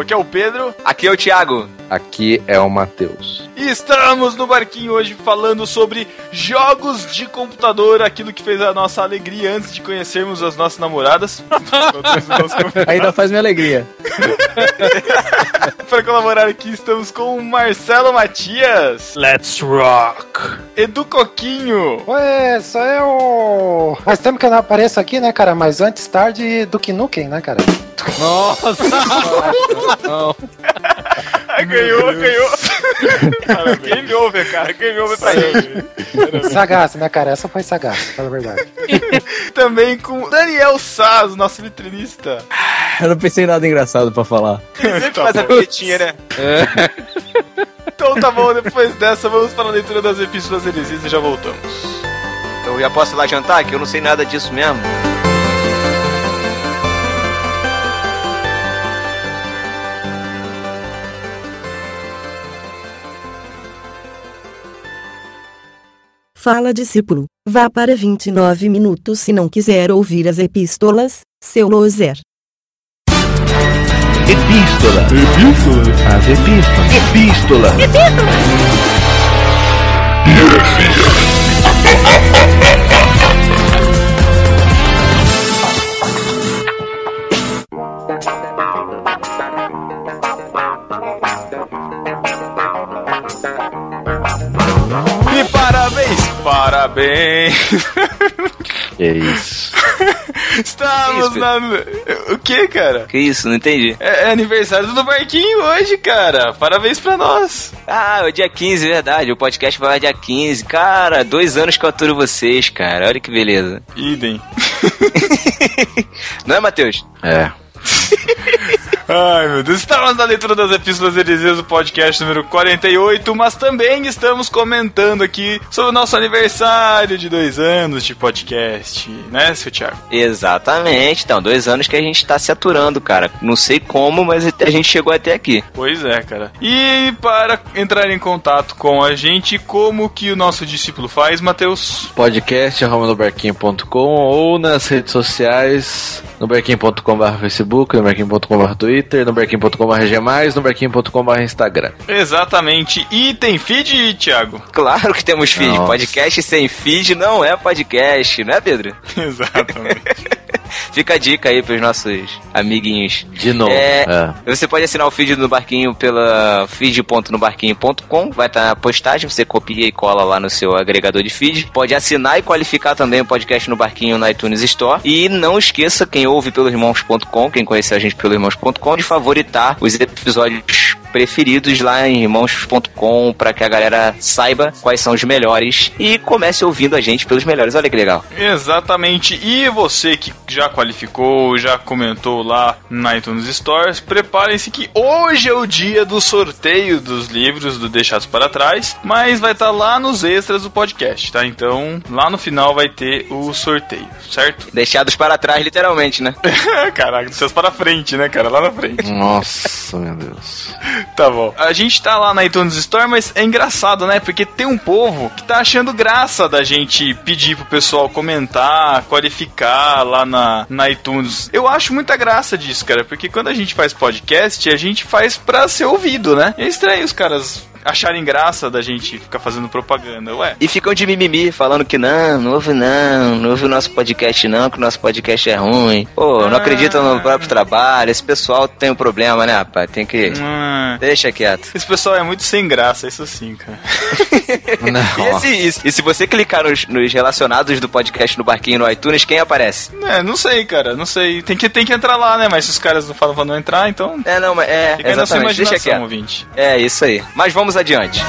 Aqui é o Pedro. Aqui é o Thiago. Aqui é o Matheus. E estamos no barquinho hoje falando sobre jogos de computador, aquilo que fez a nossa alegria antes de conhecermos as nossas namoradas. Ainda faz minha alegria. Para colaborar aqui estamos com o Marcelo Matias. Let's rock! Edu Coquinho. Ué, sou eu! Faz tempo que eu não apareço aqui, né, cara? Mas antes tarde do que Nukem, né, cara? Nossa! não. Ganhou, ganhou. cara, game over, cara. Game over pra ele. Sagaz, né, cara? Essa foi sagaz, fala a verdade. Também com Daniel Saz, nosso vitrinista. Eu não pensei em nada engraçado pra falar. Ele sempre Tá faz a bom. vinhetinha, né? Então tá bom, depois dessa vamos para a leitura das epístolas heresias e já voltamos. Eu já posso ir lá jantar, que eu não sei nada disso mesmo. Fala discípulo, vá para 29 minutos se não quiser ouvir as epístolas, seu loser. Epístola. Epístola. As epístolas. Epístola. E parabéns, parabéns! É isso. Estamos Isso, na. O que, cara? Que isso, não entendi. É, é aniversário do Barquinho hoje, cara. Parabéns pra nós. Ah, é dia 15, verdade. O podcast vai lá dia 15. Cara, dois anos que eu aturo vocês, cara. Olha que beleza. Idem. Não é, Matheus? É. Ai, meu Deus. Estamos na leitura das epístolas heresias do podcast número 48, mas também estamos comentando aqui sobre o nosso aniversário de dois anos de podcast, né, seu Thiago? Exatamente. Então, dois anos que a gente tá se aturando, cara. Não sei como, mas a gente chegou até aqui. Pois é, cara. E para entrar em contato com a gente, como que o nosso discípulo faz, Matheus? Podcast ou nas redes sociais no barquinho.com.br Facebook, no barquinho.com.br Twitter, no barquinho.com.br G+, no barquinho.com.br Instagram. Exatamente. E tem feed, Thiago? Claro que temos feed. Nossa. Podcast sem feed não é podcast, não é, Pedro? Exatamente. Fica a dica aí pros nossos amiguinhos. De novo. É, É. Você pode assinar o feed no Barquinho pela feed.nobarquinho.com, vai estar na postagem, você copia e cola lá no seu agregador de feed. Pode assinar e qualificar também o podcast no Barquinho na iTunes Store. E não esqueça, quem ouve pelo irmãos.com, quem conhece a gente pelo irmãos.com, de favoritar os episódios preferidos lá em irmãos.com para que a galera saiba quais são os melhores e comece ouvindo a gente pelos melhores. Olha que legal. Exatamente. E você que já qualificou, já comentou lá na iTunes Stores, preparem-se que hoje é o dia do sorteio dos livros do Deixados para Trás, mas vai estar lá nos extras do podcast, tá? Então, lá no final vai ter o sorteio, certo? Deixados para trás, literalmente, né? Caraca, dos seus para frente, né, cara? Lá na frente. Nossa, meu Deus. Tá bom. A gente tá lá na iTunes Store, mas é engraçado, né? Porque tem um povo que tá achando graça da gente pedir pro pessoal comentar, qualificar lá na, na iTunes. Eu acho muita graça disso, cara, porque quando a gente faz podcast, a gente faz pra ser ouvido, né? É estranho os caras acharem graça da gente ficar fazendo propaganda, ué. E ficam de mimimi, falando que não, não ouve não, não ouve o nosso podcast não, que o nosso podcast é ruim. Pô, não Ah. acreditam no próprio trabalho, esse pessoal tem um problema, né, rapaz? Tem que... Ah, Deixa quieto. esse pessoal é muito sem graça, isso sim, cara. E, esse- e- e se você clicar nos, nos relacionados do podcast no Barquinho no iTunes, quem aparece? É, não sei, cara, não sei. Tem que, tem que entrar lá, né? Mas se os caras não falam pra não entrar, então. É, não, mas é, Fica aí na sua exatamente, deixa quieto. ouvinte. É, isso aí. Mas vamos adiante.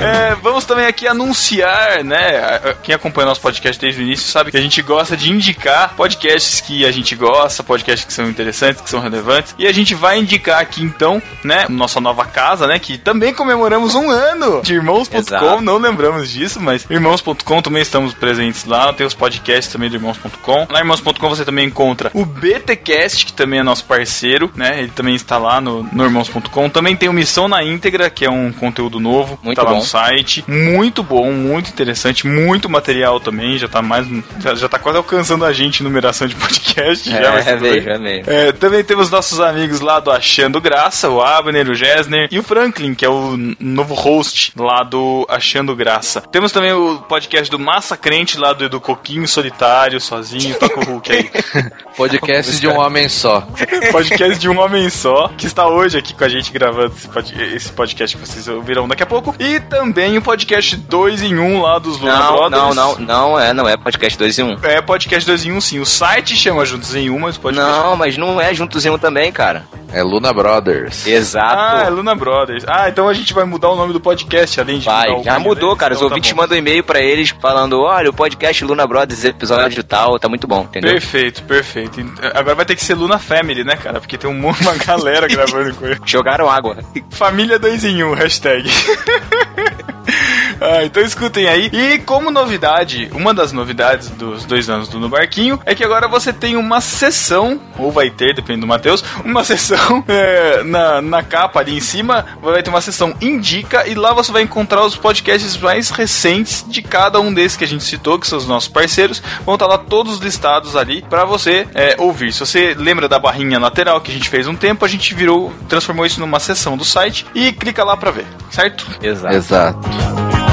É, vamos também aqui anunciar, né? Quem acompanha nosso podcast desde o início sabe que a gente gosta de indicar podcasts que a gente gosta, podcasts que são interessantes, que são relevantes. E a gente vai indicar aqui então, né? Nossa nova casa, né? Que também comemoramos um ano de irmãos.com. Não lembramos disso, mas irmãos.com também estamos presentes lá. Tem os podcasts também do irmãos.com. Lá irmãos.com você também encontra o BTcast, que também é nosso parceiro, né? Ele também está lá no, no irmãos.com. Também tem o Missão na íntegra, que é um conteúdo novo. Muito tá lá bom. no site. Muito bom, muito interessante, muito material também. Já tá mais. Já, já tá quase alcançando a gente em numeração de podcast. já, É, é tudo bem. mesmo, é mesmo. É, também temos nossos amigos lá do Achando Graça, o Abner, o Gessner e o Franklin, que é o novo host lá do Achando Graça. Temos também o podcast do Massa Crente lá do Edu Coquinho, solitário, sozinho, toca o Hulk aí. Podcast de um homem só. podcast de um homem só, que está hoje aqui com a gente gravando esse pod- esse podcast que vocês ouvirão daqui a pouco. E também o podcast 2 em 1 lá dos Luna Não, Brothers. não, não, não é, não é podcast 2 em 1. É podcast 2 em 1 sim. O site chama Juntos em 1, mas o podcast... Não, mas não é juntos em um também, cara. É Luna Brothers. Exato. Ah, é Luna Brothers. Ah, então a gente vai mudar o nome do podcast, além de Vai, já mudou, deles? cara. Os Então tá ouvintes bom. mandam e-mail pra eles falando: olha, o podcast Luna Brothers, episódio tal, tá muito bom, entendeu? Perfeito, perfeito. Ent- Agora vai ter que ser Luna Family, né, cara? Porque tem um monte- uma galera gravando com ele. Jogaram água. Família 2 em 1, hashtag. Ah, então escutem aí. E como novidade, uma das novidades dos dois anos do No Barquinho é que agora você tem uma sessão, ou vai ter, depende do Matheus, uma sessão é, na, na capa ali em cima, vai ter uma sessão Indica e lá você vai encontrar os podcasts mais recentes de cada um desses que a gente citou, que são os nossos parceiros. Vão estar lá todos listados ali pra você é, ouvir. Se você lembra da barrinha lateral que a gente fez um tempo, a gente virou, transformou isso numa sessão do site e clica lá pra ver, certo? Exato. Exato.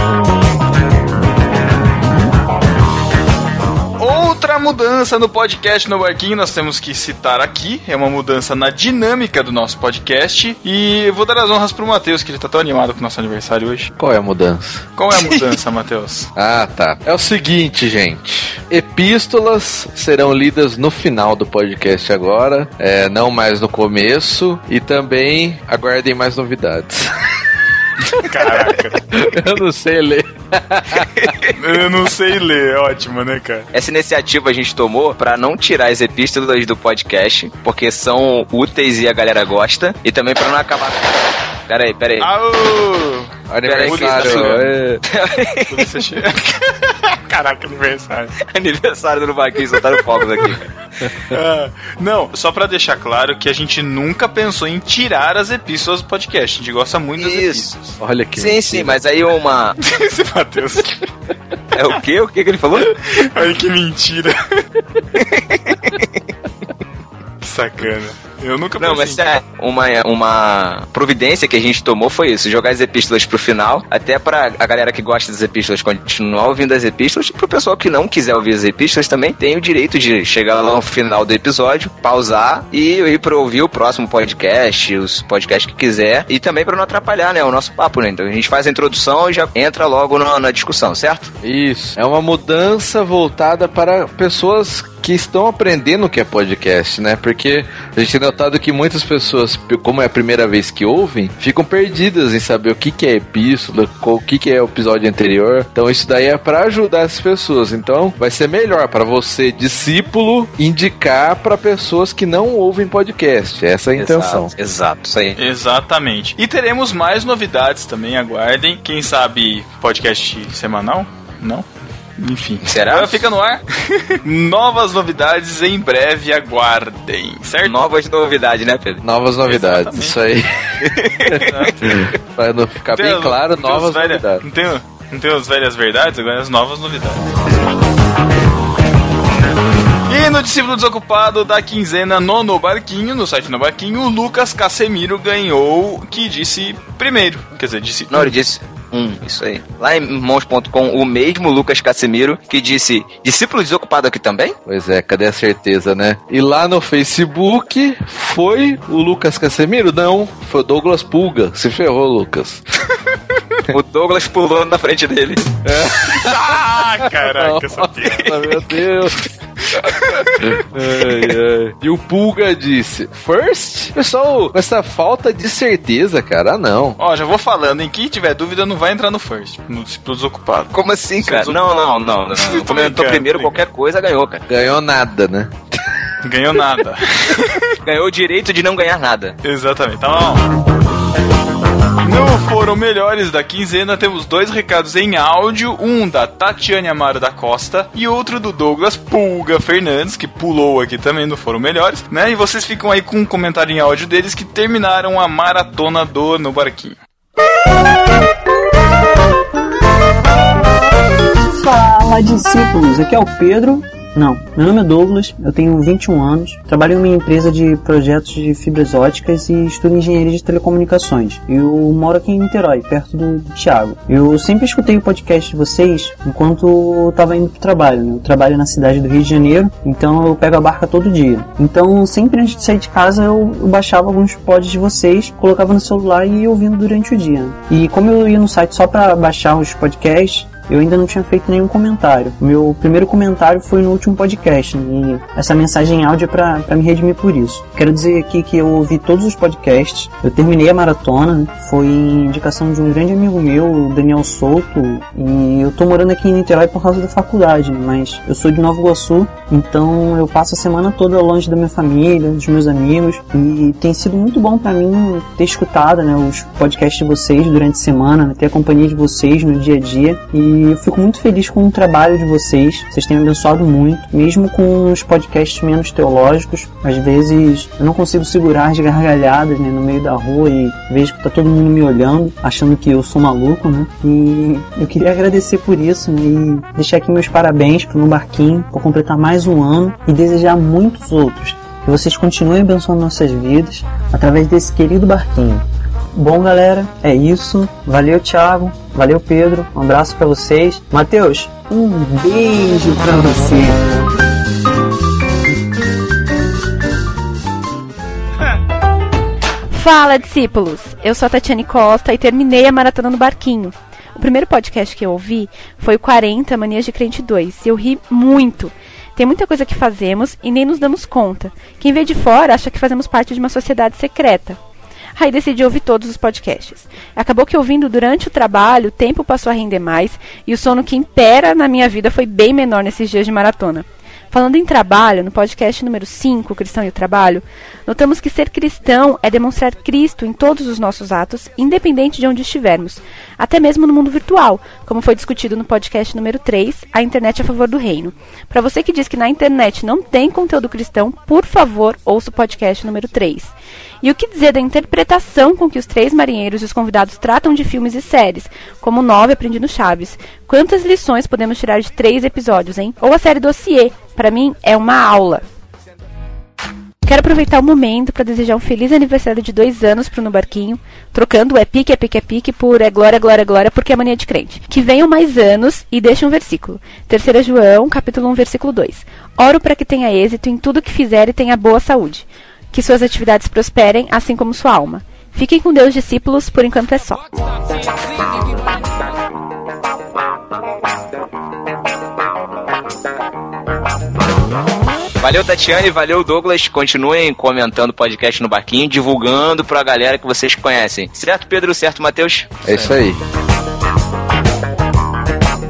Outra mudança no podcast no Barquinho nós temos que citar aqui. É uma mudança na dinâmica do nosso podcast. E vou dar as honras pro Matheus, que ele tá tão animado com o nosso aniversário hoje. Qual é a mudança? Qual é a mudança, Matheus? Ah, tá. É o seguinte, gente. Epístolas serão lidas no final do podcast agora, é, não mais no começo. E também aguardem mais novidades. Caraca, Eu não sei ler. eu não sei ler. É ótimo, né, cara? Essa iniciativa a gente tomou pra não tirar as epístolas do podcast, porque são úteis e a galera gosta, e também pra não acabar. Pera aí, pera aí. Aô! Aniversário. Peraí, é. Polícia Caraca, aniversário. Aniversário do Baquinho, soltaram fogos aqui. Ah, não, só pra deixar claro que a gente nunca pensou em tirar as epístolas do podcast. A gente gosta muito das Isso. epístolas. Olha que Sim, sim, mas aí uma. Esse Matheus. É o quê? O que que ele falou? Ai, que mentira. que sacana. Eu nunca Não, mas é uma, uma providência que a gente tomou foi isso, jogar as epístolas pro final, até pra a galera que gosta das epístolas continuar ouvindo as epístolas, e pro pessoal que não quiser ouvir as epístolas também tem o direito de chegar lá no final do episódio, pausar e ir pra ouvir o próximo podcast, os podcasts que quiser, e também pra não atrapalhar, né, o nosso papo, né? Então a gente faz a introdução e já entra logo na, na discussão, certo? Isso. É uma mudança voltada para pessoas que estão aprendendo o que é podcast, né? Porque a gente tem notado que muitas pessoas, como é a primeira vez que ouvem, ficam perdidas em saber o que, que é epístola, o que, que é o episódio anterior. Então isso daí é para ajudar as pessoas. Então vai ser melhor para você, discípulo, indicar para pessoas que não ouvem podcast. Essa é a intenção. Exato, exato, isso aí. Exatamente. E teremos mais novidades também, aguardem. Quem sabe podcast semanal? Não? Enfim. Será? Agora fica no ar. Novas novidades em breve, aguardem. Certo? Novas novidades, né, Pedro? Novas novidades, isso aí. Para não ficar Tem bem as- claro, tem novas as velha- novidades. Não tem, não tem as velhas verdades, agora as novas novidades. E no discípulo desocupado da quinzena no No Barquinho, no site No Barquinho, o Lucas Casemiro ganhou, que disse primeiro. Quer dizer, disse Não, ele disse um, isso aí. Lá em irmãos.com, o mesmo Lucas Casemiro que disse: discípulo desocupado aqui também? Pois é, cadê a certeza, né? E lá no Facebook foi o Lucas Casemiro? Não, foi o Douglas Pulga. Se ferrou, Lucas. O Douglas pulou na frente dele. Ah, caraca, sabia. Nossa, meu Deus. Ai, ai. E o Pulga disse: First? Pessoal, com essa falta de certeza, cara, ah, não. Ó, já vou falando, em quem tiver dúvida não vai entrar no first, no desocupado. Como assim, cara? Não, não, não. não. Tô Comentou primeiro, qualquer coisa ganhou, cara. Ganhou nada, né? Ganhou nada. Ganhou o direito de não ganhar nada. Exatamente, tá bom. Não foram melhores da quinzena, temos dois recados em áudio, um da Tatiane Amaro da Costa e outro do Douglas Pulga Fernandes, que pulou aqui também, não foram melhores, né? E vocês ficam aí com um comentário em áudio deles que terminaram a maratona do No Barquinho. Fala discípulos, aqui é o Pedro não, meu nome é Douglas, eu tenho 21 anos, trabalho em uma empresa de projetos de fibras óticas e estudo engenharia de telecomunicações. Eu moro aqui em Niterói, perto do, do Thiago. Eu sempre escutei o podcast de vocês enquanto estava indo pro trabalho. Né? Eu trabalho na cidade do Rio de Janeiro, então eu pego a barca todo dia. Então, sempre antes de sair de casa, eu, eu baixava alguns pods de vocês, colocava no celular e ia ouvindo durante o dia. E como eu ia no site só para baixar os podcasts, eu ainda não tinha feito nenhum comentário. Meu primeiro comentário foi no último podcast, né? e essa mensagem áudio é pra me redimir por isso. Quero dizer aqui que eu ouvi todos os podcasts, eu terminei a maratona, né? foi indicação de um grande amigo meu, Daniel Souto, e eu tô morando aqui em Niterói por causa da faculdade, né? mas eu sou de Nova Iguaçu, então eu passo a semana toda longe da minha família, dos meus amigos, e tem sido muito bom para mim ter escutado né, os podcasts de vocês durante a semana, ter a companhia de vocês no dia a dia, e e eu fico muito feliz com o trabalho de vocês. Vocês têm abençoado muito, mesmo com os podcasts menos teológicos. Às vezes eu não consigo segurar as gargalhadas né, no meio da rua e vejo que tá todo mundo me olhando, achando que eu sou maluco, né? E eu queria agradecer por isso né, e deixar aqui meus parabéns pro No Barquinho por completar mais um ano e desejar muitos outros. Que vocês continuem abençoando nossas vidas através desse querido barquinho. Bom, galera, é isso. Valeu, Thiago. Valeu, Pedro. Um abraço para vocês. Matheus, um beijo para você. Fala, discípulos! Eu sou a Tatiane Costa e terminei a maratona no barquinho. O primeiro podcast que eu ouvi foi o 40 Manias de Crente 2 e eu ri muito. Tem muita coisa que fazemos e nem nos damos conta. Quem vê de fora acha que fazemos parte de uma sociedade secreta. Aí decidi ouvir todos os podcasts. Acabou que ouvindo durante o trabalho, o tempo passou a render mais e o sono que impera na minha vida foi bem menor nesses dias de maratona. Falando em trabalho, no podcast número 5, Cristão e o Trabalho, notamos que ser cristão é demonstrar Cristo em todos os nossos atos, independente de onde estivermos, até mesmo no mundo virtual, como foi discutido no podcast número 3, A Internet a Favor do Reino. Para você que diz que na internet não tem conteúdo cristão, por favor, ouça o podcast número 3. E o que dizer da interpretação com que os três marinheiros e os convidados tratam de filmes e séries, como Nove Aprendi no Chaves? Quantas lições podemos tirar de três episódios, hein? Ou a série Dossier, para mim é uma aula. Quero aproveitar o momento para desejar um feliz aniversário de dois anos pro No Barquinho, trocando o é pique, é pique, é pique por é glória, glória, glória, porque é mania de crente. Que venham mais anos e deixe um versículo. Terceira João, capítulo 1, versículo 2. Oro para que tenha êxito em tudo que fizer e tenha boa saúde que suas atividades prosperem, assim como sua alma. Fiquem com Deus, discípulos, por enquanto é só. Valeu, Tatiane, valeu, Douglas. Continuem comentando o podcast no Barquinho, divulgando pra galera que vocês conhecem. Certo, Pedro? Certo, Matheus? É isso aí.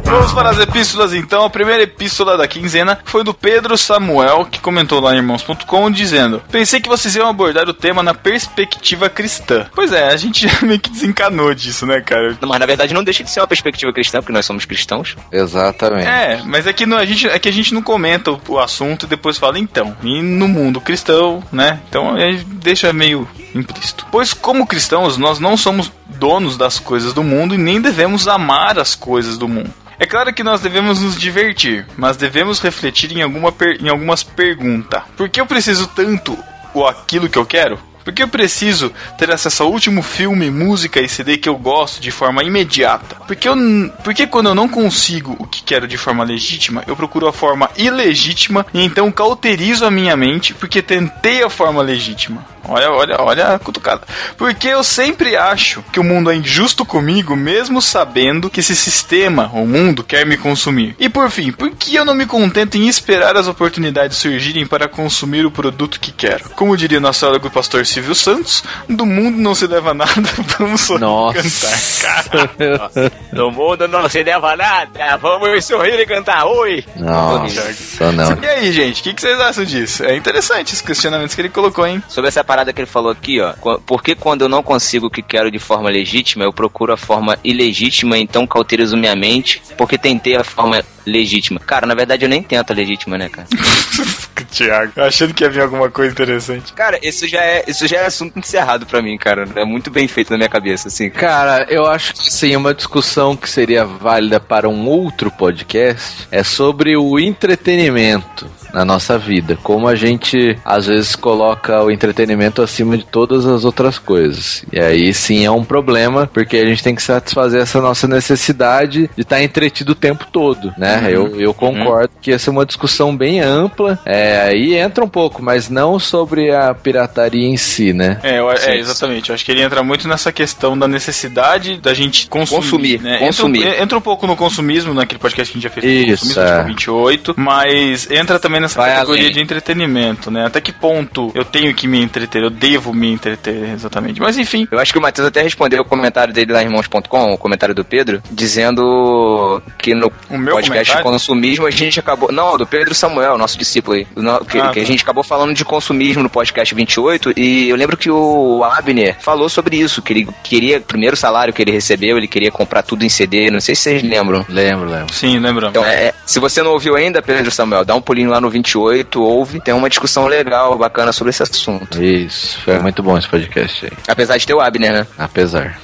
Vamos para as epístolas então. A primeira epístola da quinzena foi do Pedro Samuel, que comentou lá em irmãos.com, dizendo: Pensei que vocês iam abordar o tema na perspectiva cristã. Pois é, a gente já meio que desencanou disso, né, cara? Mas na verdade não deixa de ser uma perspectiva cristã, porque nós somos cristãos. Exatamente. É, mas é que, não, a gente, é que a gente não comenta o, o assunto e depois fala então. E no mundo cristão, né? Então deixa meio implícito. Pois, como cristãos, nós não somos donos das coisas do mundo e nem devemos amar as coisas do mundo. É claro que nós devemos nos divertir, mas devemos refletir em, alguma em algumas perguntas. Por que eu preciso tanto ou aquilo que eu quero? Por que eu preciso ter acesso ao último filme, música e CD que eu gosto de forma imediata? Porque, eu, porque quando eu não consigo o que quero de forma legítima, eu procuro a forma ilegítima e então cauterizo a minha mente porque tentei a forma legítima. Olha, olha, olha a cutucada. Porque eu sempre acho que o mundo é injusto comigo, mesmo sabendo que esse sistema, o mundo, quer me consumir. E por fim, por que eu não me contento em esperar as oportunidades surgirem para consumir o produto que quero? Como diria nosso amigo pastor Silvio Santos, do mundo não se leva nada, vamos sorrir Nossa. cantar. Cara. Do mundo não se leva nada, vamos sorrir e cantar. Oi! Nossa, não. E aí, gente, o que, que vocês acham disso? É interessante os questionamentos que ele colocou, hein? Sobre essa parada que ele falou aqui, ó. qu- Por que quando eu não consigo o que quero de forma legítima, eu procuro a forma ilegítima, então cauterizo minha mente, porque tentei a forma legítima. Cara, na verdade eu nem tento a legítima, né, cara? Tiago. Achando que ia vir alguma coisa interessante. Cara, isso já é, isso já é assunto encerrado pra mim, cara. É muito bem feito na minha cabeça, assim. Cara, eu acho que sim, uma discussão que seria válida para um outro podcast é sobre o entretenimento na nossa vida. Como a gente às vezes coloca o entretenimento acima de todas as outras coisas. E aí sim é um problema, porque a gente tem que satisfazer essa nossa necessidade de estar entretido o tempo todo, né? Uhum. Eu, eu concordo que essa é uma discussão bem ampla. É, aí entra um pouco, mas não sobre a pirataria em si, né? É, eu- é, exatamente. Eu acho que ele entra muito nessa questão da necessidade da gente consumir. Consumir, né? consumir. Entra, um- entra um pouco no consumismo, naquele podcast que a gente já fez Isso, consumismo, é. acho que é o 28, mas entra também nessa Vai categoria além. de entretenimento, né? Até que ponto eu tenho que me entreter, eu devo me entreter, exatamente. Mas enfim, Eu acho que o Matheus até respondeu o comentário dele lá em irmãos.com, o comentário do Pedro, dizendo que no O meu podcast comentário? consumismo a gente acabou. Não, do Pedro Samuel, nosso discípulo aí. No- que, Ah, que a tá. gente acabou falando de consumismo no podcast 28 e eu lembro que o Abner falou sobre isso, que ele queria, primeiro salário que ele recebeu, ele queria comprar tudo em CD, não sei se vocês lembram. Lembro, lembro. sim, lembramos. Então, é, se você não ouviu ainda, Pedro Samuel, dá um pulinho lá no 28, ouve, tem uma discussão legal, bacana sobre esse assunto. Isso, foi muito bom esse podcast aí. Apesar de ter o Abner, né? Apesar.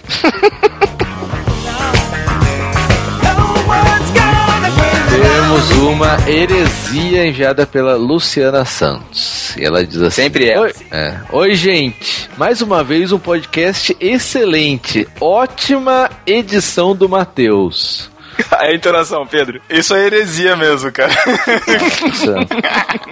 Temos uma heresia enviada pela Luciana Santos. E ela diz assim: Sempre é. Oi, é. Oi, gente. Mais uma vez um podcast excelente. Ótima edição do Matheus. A entonação, Pedro. Isso é heresia mesmo, cara.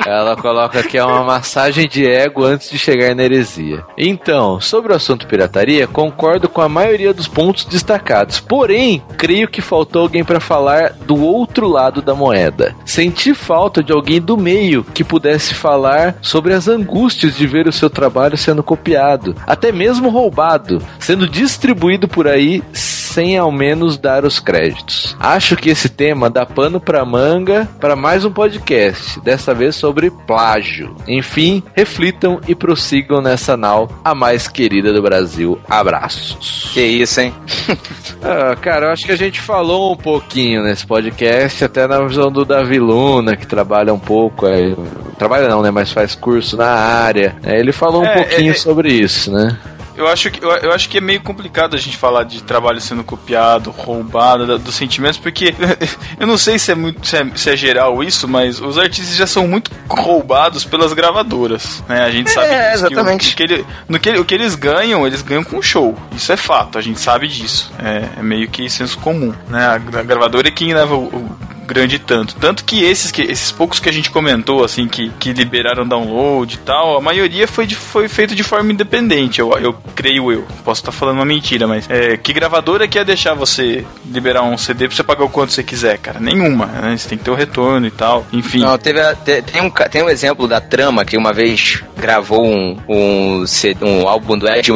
Ela coloca que é uma massagem de ego antes de chegar na heresia. Então, sobre o assunto pirataria, concordo com a maioria dos pontos destacados. Porém, creio que faltou alguém para falar do outro lado da moeda. Senti falta de alguém do meio que pudesse falar sobre as angústias de ver o seu trabalho sendo copiado, até mesmo roubado, sendo distribuído por aí sem ao menos dar os créditos. Acho que esse tema dá pano pra manga para mais um podcast, dessa vez sobre plágio. Enfim, reflitam e prossigam nessa nau, a mais querida do Brasil. Abraços. Que isso, hein? Ah, cara, eu acho que a gente falou um pouquinho nesse podcast, até na visão do Davi Luna, que trabalha um pouco, é, trabalha não, né, mas faz curso na área. É, ele falou um É, pouquinho é. sobre isso, né? Eu acho, que, eu, eu acho que é meio complicado a gente falar de trabalho sendo copiado, roubado, da- dos sentimentos, porque eu não sei se é muito se é, se é geral isso, mas os artistas já são muito roubados pelas gravadoras, né? A gente sabe É, disso, que o- exatamente. que ele- no que, o que eles ganham, eles ganham com show. Isso é fato, a gente sabe disso. É, é meio que senso comum, né? A, gra- gravadora é quem leva o, o grande tanto. Tanto que esses, que esses poucos que a gente comentou, assim, que, que liberaram download e tal, a maioria foi, de, foi feito de forma independente, eu, eu creio eu. Posso estar falando uma mentira, mas é, que gravadora que ia deixar você liberar um CD pra você pagar o quanto você quiser, cara? Nenhuma, né? Você tem que ter o retorno e tal. Enfim. Não, teve a- te- tem, um, tem um exemplo da Trama que uma vez gravou um, um, um álbum do Ed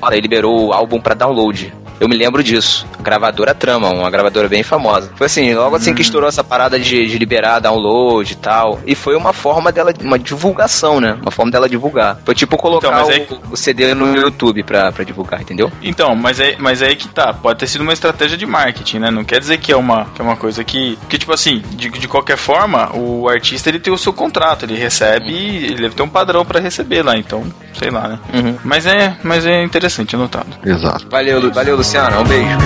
Mora e liberou o álbum pra download. Eu me lembro disso. Gravadora Trama, uma gravadora bem famosa. Foi assim, logo assim que estourou essa parada de, de liberar download e tal. E foi uma forma dela, uma divulgação, né? Uma forma dela divulgar. Foi tipo colocar Então, mas o, aí- o CD no YouTube pra, pra divulgar, entendeu? Então, mas é, mas é aí que tá. Pode ter sido uma estratégia de marketing, né? Não quer dizer que é uma, que é uma coisa que. Que, tipo assim, de, de qualquer forma, o artista ele tem o seu contrato, ele recebe, ele deve ter um padrão pra receber lá, então, sei lá, né? Uhum. Mas é, mas é interessante, anotado. Exato. Valeu, Lu- valeu, Luciano. Um beijo.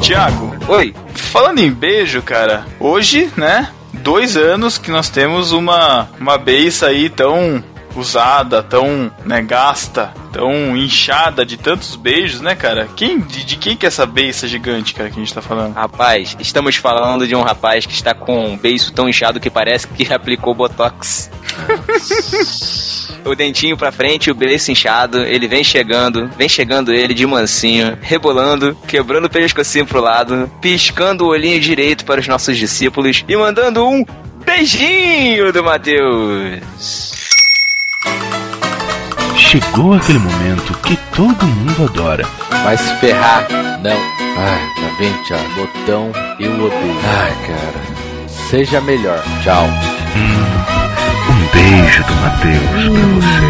Tiago, Oi. falando em beijo, cara, hoje, né? Dois anos que nós temos uma, uma beiça aí tão usada, tão né, gasta, tão inchada de tantos beijos, né, cara? Quem, de, de quem que é essa beiça gigante, cara, que a gente tá falando? Rapaz, estamos falando de um rapaz que está com um beiço tão inchado que parece que aplicou botox. o dentinho pra frente, o beiço inchado, ele vem chegando, vem chegando ele de mansinho, rebolando, quebrando o pescocinho pro lado, piscando o olhinho direito para os nossos discípulos e mandando um beijinho do Mateus. Chegou aquele momento que todo mundo adora. Vai se ferrar. Não. Ai, tá vendo, Thiago? Botão, eu odeio. Ai, cara. Seja melhor. Tchau. Um beijo do Matheus pra você.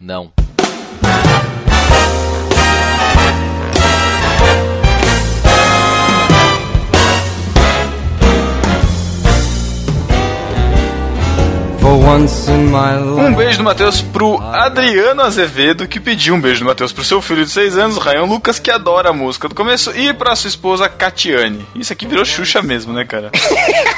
Não. Um beijo do Matheus pro Adriano Azevedo, que pediu um beijo do Matheus pro seu filho de 6 anos, Ryan Lucas, que adora a música do começo, e pra sua esposa Catiane. Isso aqui virou Xuxa mesmo, né, cara?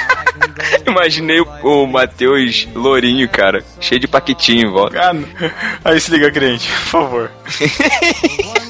Imaginei o, o Matheus lourinho, cara. Cheio de paquitinho em volta. Ah. Aí se liga, crente, por favor.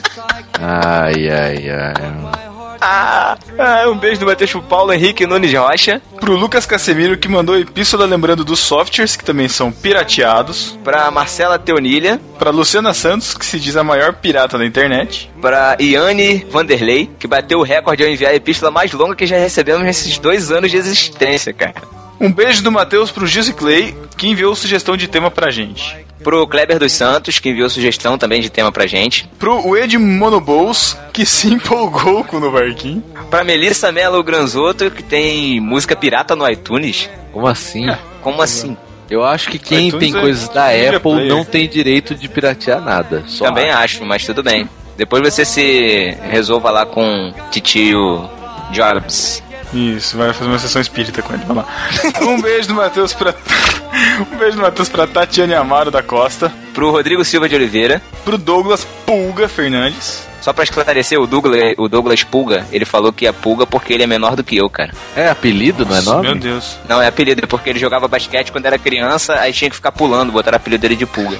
Ai, ai, ai. Ah, ah, um beijo do Matheus pro Paulo Henrique Nunes Rocha. Pro Lucas Casemiro, que mandou epístola lembrando dos softwares, que também são pirateados. Pra Marcela Teonilha. Pra Luciana Santos, que se diz a maior pirata da internet. Pra Iane Vanderlei, que bateu o recorde ao enviar a epístola mais longa que já recebemos nesses dois anos de existência, cara. Um beijo do Matheus pro Gilson Clay, que enviou sugestão de tema pra gente. Pro Kleber dos Santos, que enviou sugestão também de tema pra gente. Pro Ed Monobous, que se empolgou com o no barquinho. Pra Melissa Mello Granzotto, que tem música pirata no iTunes. Como assim? Como assim? Eu acho que quem iTunes tem é coisas da Apple player. não tem direito de piratear nada. Só Também acho, mas tudo bem. Depois você se resolva lá com titio Jobs. Isso, vai fazer uma sessão espírita com ele, vai lá. Um beijo do Matheus pra. Um beijo do Matheus pra Tatiane Amaro da Costa. Pro Rodrigo Silva de Oliveira. Pro Douglas Pulga Fernandes. Só pra esclarecer, o Douglas, o Douglas Pulga, ele falou que é Pulga porque ele é menor do que eu, cara. É apelido, não é Nossa, nome? Meu Deus. Não, é apelido, é porque ele jogava basquete quando era criança, aí tinha que ficar pulando, botaram o apelido dele de Pulga.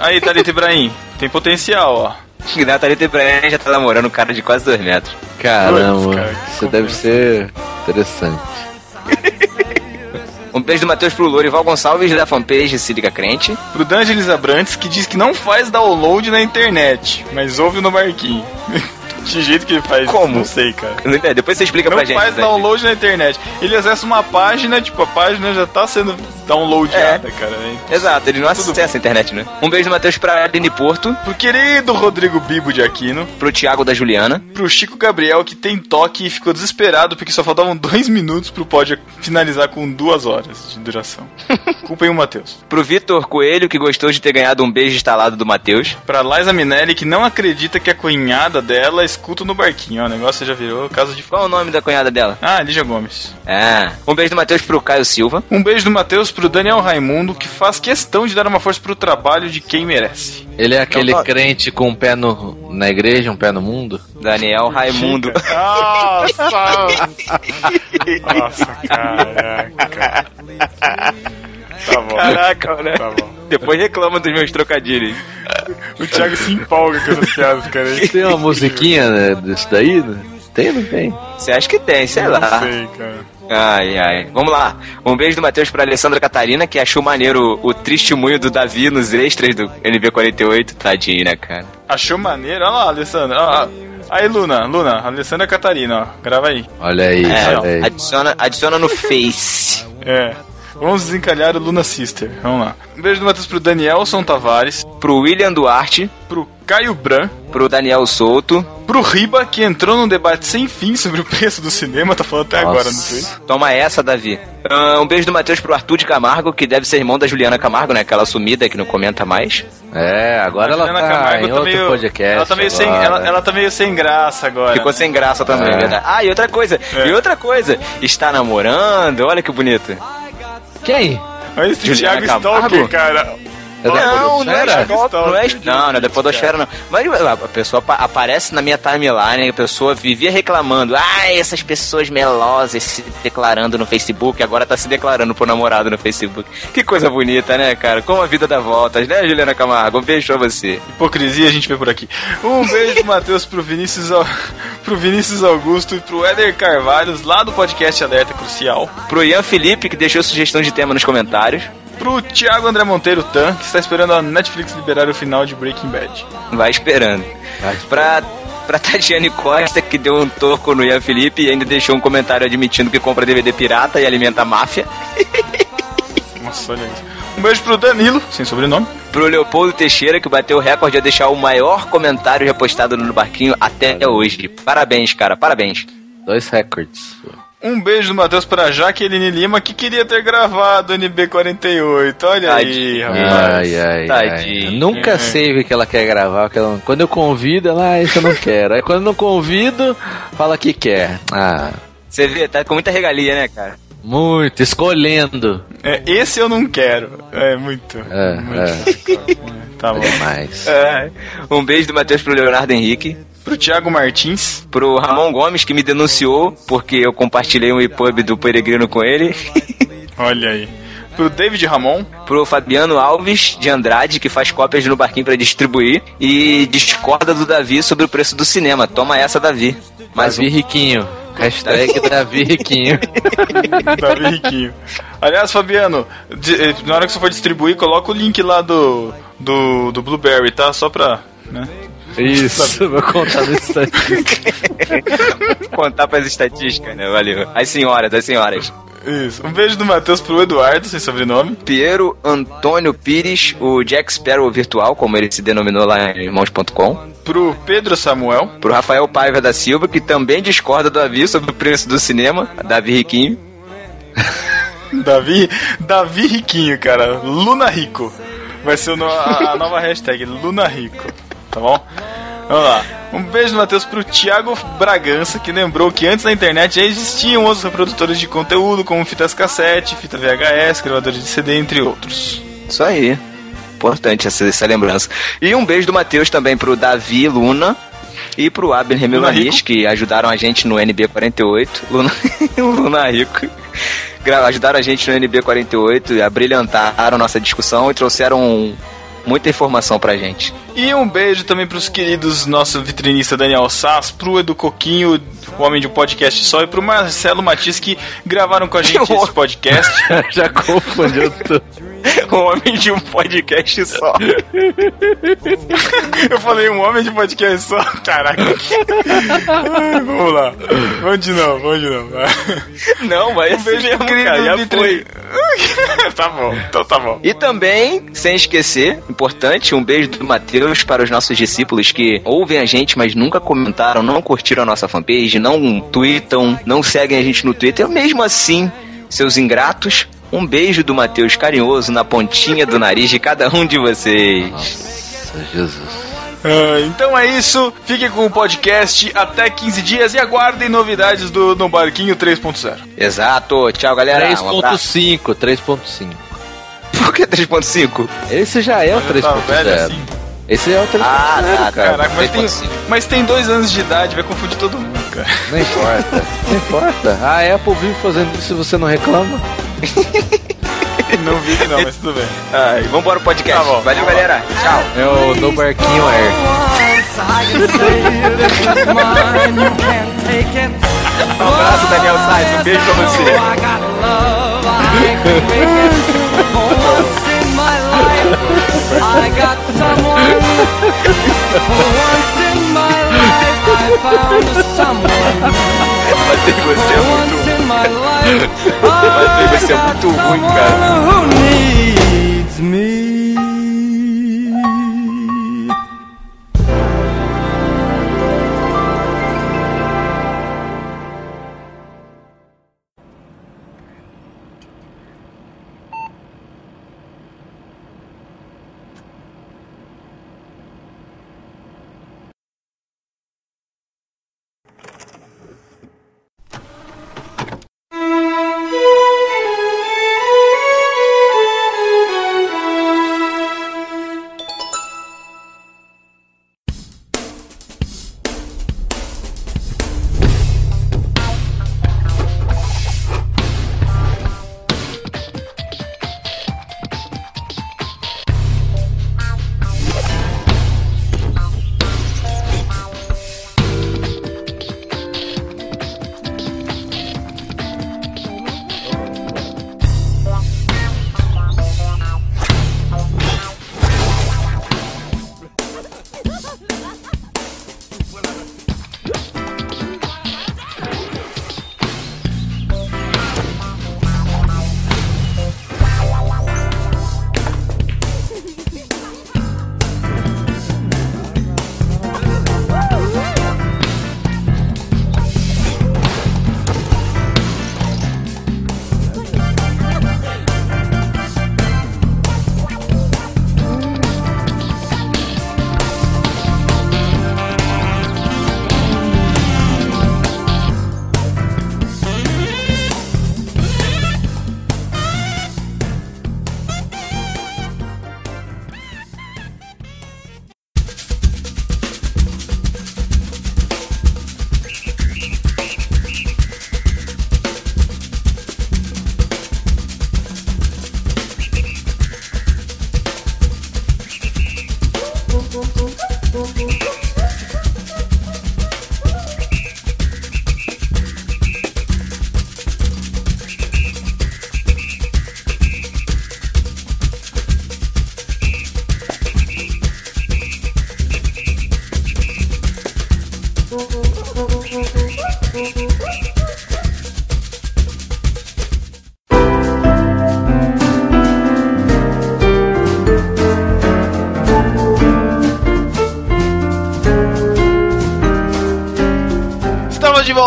Aí, Thalita Ibrahim, tem potencial, ó. Que da Thalita Ibrahim já tá namorando um cara de quase dois metros. Caramba, cara, isso deve ser interessante. Um beijo do Matheus pro Lourival Gonçalves da fanpage Se Liga Crente. Pro D'Angelis Abrantes, que diz que não faz download na internet, mas ouve no barquinho. De jeito que ele faz, Como? não sei, cara. É, Depois você explica Não pra gente. faz né? download na internet. Ele acessa uma página, tipo, a página já tá sendo downloadada, cara. É Exato, ele não Tudo acessa a internet, né? Um beijo do Matheus pra Aline Porto, Pro querido Rodrigo Bibo de Aquino, pro Thiago da Juliana, pro Chico Gabriel, que tem toque e ficou desesperado porque só faltavam dois minutos pro pod finalizar com duas horas de duração. Culpem o Matheus. pro Vitor Coelho, que gostou de ter ganhado um beijo instalado do Matheus, Pra Liza Minelli, que não acredita que a cunhada dela escuta no barquinho. Ó, o negócio já virou caso de... qual é o nome da cunhada dela? Ah, Lígia Gomes. Ah, um beijo do Matheus pro Caio Silva, Um beijo do Matheus pro Daniel Raimundo, que faz questão de dar uma força pro trabalho de quem merece. Ele é aquele Não, não. crente com um pé no, na igreja, um pé no mundo? Daniel Raimundo. Nossa! Nossa, caraca. Tá bom. Caraca, né? Tá bom. Depois reclama dos meus trocadilhos. O Thiago se empolga com essas piadas, cara. Tem uma musiquinha né, disso daí? né? Tem ou não tem? Você acha que tem, sei Não lá. sei, cara. Ai, ai. Vamos lá. Um beijo do Matheus pra Alessandra Catarina, que achou maneiro o testemunho do Davi nos extras do NB48. Tadinho, né, cara? Achou maneiro? Olha lá, Alessandra. Ó, ó. Aí, Luna, Luna, Alessandra Catarina, ó. Grava aí. Olha aí, É, olha aí. adiciona, adiciona no Face. É. Vamos desencalhar o Luna Sister. Vamos lá. Um beijo do Matheus pro Danielson Tavares, Pro William Duarte, pro Caio Bran, pro Daniel Souto. pro Riba, que entrou num debate sem fim sobre o preço do cinema, tá falando até agora no Twitter. Toma essa, Davi. Ah, um beijo do Matheus pro Arthur de Camargo, que deve ser irmão da Juliana Camargo, né? Aquela sumida que não comenta mais. É, agora A ela Juliana tá Camargo em tá outro meio- podcast. Ela tá meio, sem, ela, ela tá meio sem graça agora. Ficou sem graça também, É. verdade. Ah, e outra coisa, É. e outra coisa, está namorando, olha que bonito. Quem? Olha esse Juliana Thiago? Stalker, cara. É Não, não é Podosfera? stalker, não é, não, não é da Podosfera, não. Mas a pessoa apa- aparece na minha timeline, a pessoa vivia reclamando, ah, essas pessoas melosas se declarando no Facebook, agora tá se declarando pro namorado no Facebook. Que coisa bonita, né, cara? Como a vida dá voltas, né, Juliana Camargo? Um beijo pra você. Hipocrisia a gente vê por aqui. Um beijo Matheus pro Vinícius, pro Vinícius Augusto e pro Éder Carvalhos, lá do podcast Alerta Crucial. Pro Ian Felipe, que deixou sugestão de tema nos comentários. Pro Thiago André Monteiro Tan, que está esperando a Netflix liberar o final de Breaking Bad. Vai esperando. Pra, pra Tatiane Costa, que deu um toco no Ian Felipe e ainda deixou um comentário admitindo que compra DVD pirata e alimenta a máfia. Nossa, olha isso. Um beijo pro Danilo, sem sobrenome. Pro Leopoldo Teixeira, que bateu o recorde de deixar o maior comentário repostado no barquinho até hoje. Parabéns, cara, parabéns. Dois recordes. Um beijo do Matheus pra Jaqueline Lima, que queria ter gravado o NB48. Olha aí, rapaz. Ai, ai, Tadinho. ai. Nunca É. sei o que ela quer gravar. ela- Quando eu convido, ela, ah, isso eu não quero. Aí quando eu não convido, fala que quer. Ah, Você vê, tá com muita regalia, né, cara? Muito, escolhendo. É, esse eu não quero. É muito. É, muito. é. Tá bom. Demais. É. Um beijo do Matheus pro Leonardo Henrique. Pro Thiago Martins. Pro Ramon Gomes, que me denunciou porque eu compartilhei um EPUB do Peregrino com ele. Olha aí. Pro David Ramon. Pro Fabiano Alves de Andrade, que faz cópias no barquinho pra distribuir. E discorda do Davi sobre o preço do cinema. Toma essa, Davi. Mais Davi um. Riquinho. Hashtag Davi Riquinho. Davi Riquinho. Aliás, Fabiano, eh, na hora que você for distribuir, coloca o link lá do, do, do Blueberry, tá? Só pra. Né? Isso, vou contar no estatística. Contar pras estatísticas, né? Valeu. As senhoras, as senhoras. Isso. Um beijo do Matheus pro Eduardo, sem sobrenome. Piero Antônio Pires, o Jack Sparrow virtual, como ele se denominou lá em irmãos.com. Pro Pedro Samuel. Pro Rafael Paiva da Silva, que também discorda do aviso sobre o preço do cinema. Davi Riquinho. Davi, Davi Riquinho, cara. Luna Rico. Vai ser a nova hashtag, Luna Rico. Tá bom? Vamos lá. Um beijo do Matheus pro Thiago Bragança, que lembrou que antes na internet já existiam outros reprodutores de conteúdo, como fitas cassete, fita VHS, gravadores de CD, entre outros. Isso aí. Importante essa, essa lembrança. E um beijo do Matheus também pro Davi Luna e pro Abner Melanis, que ajudaram a gente no NB48. Luna, Luna Rico. Ajudaram a gente no NB48, abrilhantaram nossa discussão e trouxeram muita informação pra gente. E um beijo também pros queridos nosso vitrinista Daniel Sass, pro Edu Coquinho, o homem de um podcast só, e pro Marcelo Matias que gravaram com a gente esse podcast. Já confundiu tudo. O homem de um podcast só. Eu falei um homem de podcast só. Caraca. Vamos lá. Vamos de novo, vamos de novo. Não, mas Um beijo pro querido cara, já vitri- tá bom, então tá bom. E também, sem esquecer, importante, um beijo do Matheus para os nossos discípulos que ouvem a gente, mas nunca comentaram, não curtiram a nossa fanpage, não tweetam, não seguem a gente no Twitter. Mesmo assim, seus ingratos, um beijo do Matheus carinhoso na pontinha do nariz de cada um de vocês. Nossa, Jesus. Ah, então é isso. Fiquem com o podcast até 15 dias e aguardem novidades do No Barquinho 3.0. Exato. Tchau, galera. Um abraço. 3.5, 3.5. Por que 3.5? Esse já é o Tá velho 3.0. assim. Esse é o 3.0, Ah, tá, tá. cara. Caraca, mas tem, 3.5. mas tem dois anos de idade, vai confundir todo mundo, cara. Não importa. Não importa. A Apple vive fazendo isso e você não reclama. Não vi não, mas tudo bem. Ai, vambora pro podcast. Tá bom. Valeu, galera. Tchau. É o No Barquinho Air. Um abraço, Daniel Sainz. Um beijo pra você. I got someone for once in my life. I found someone. For once in my life, I tem someone. Who needs me?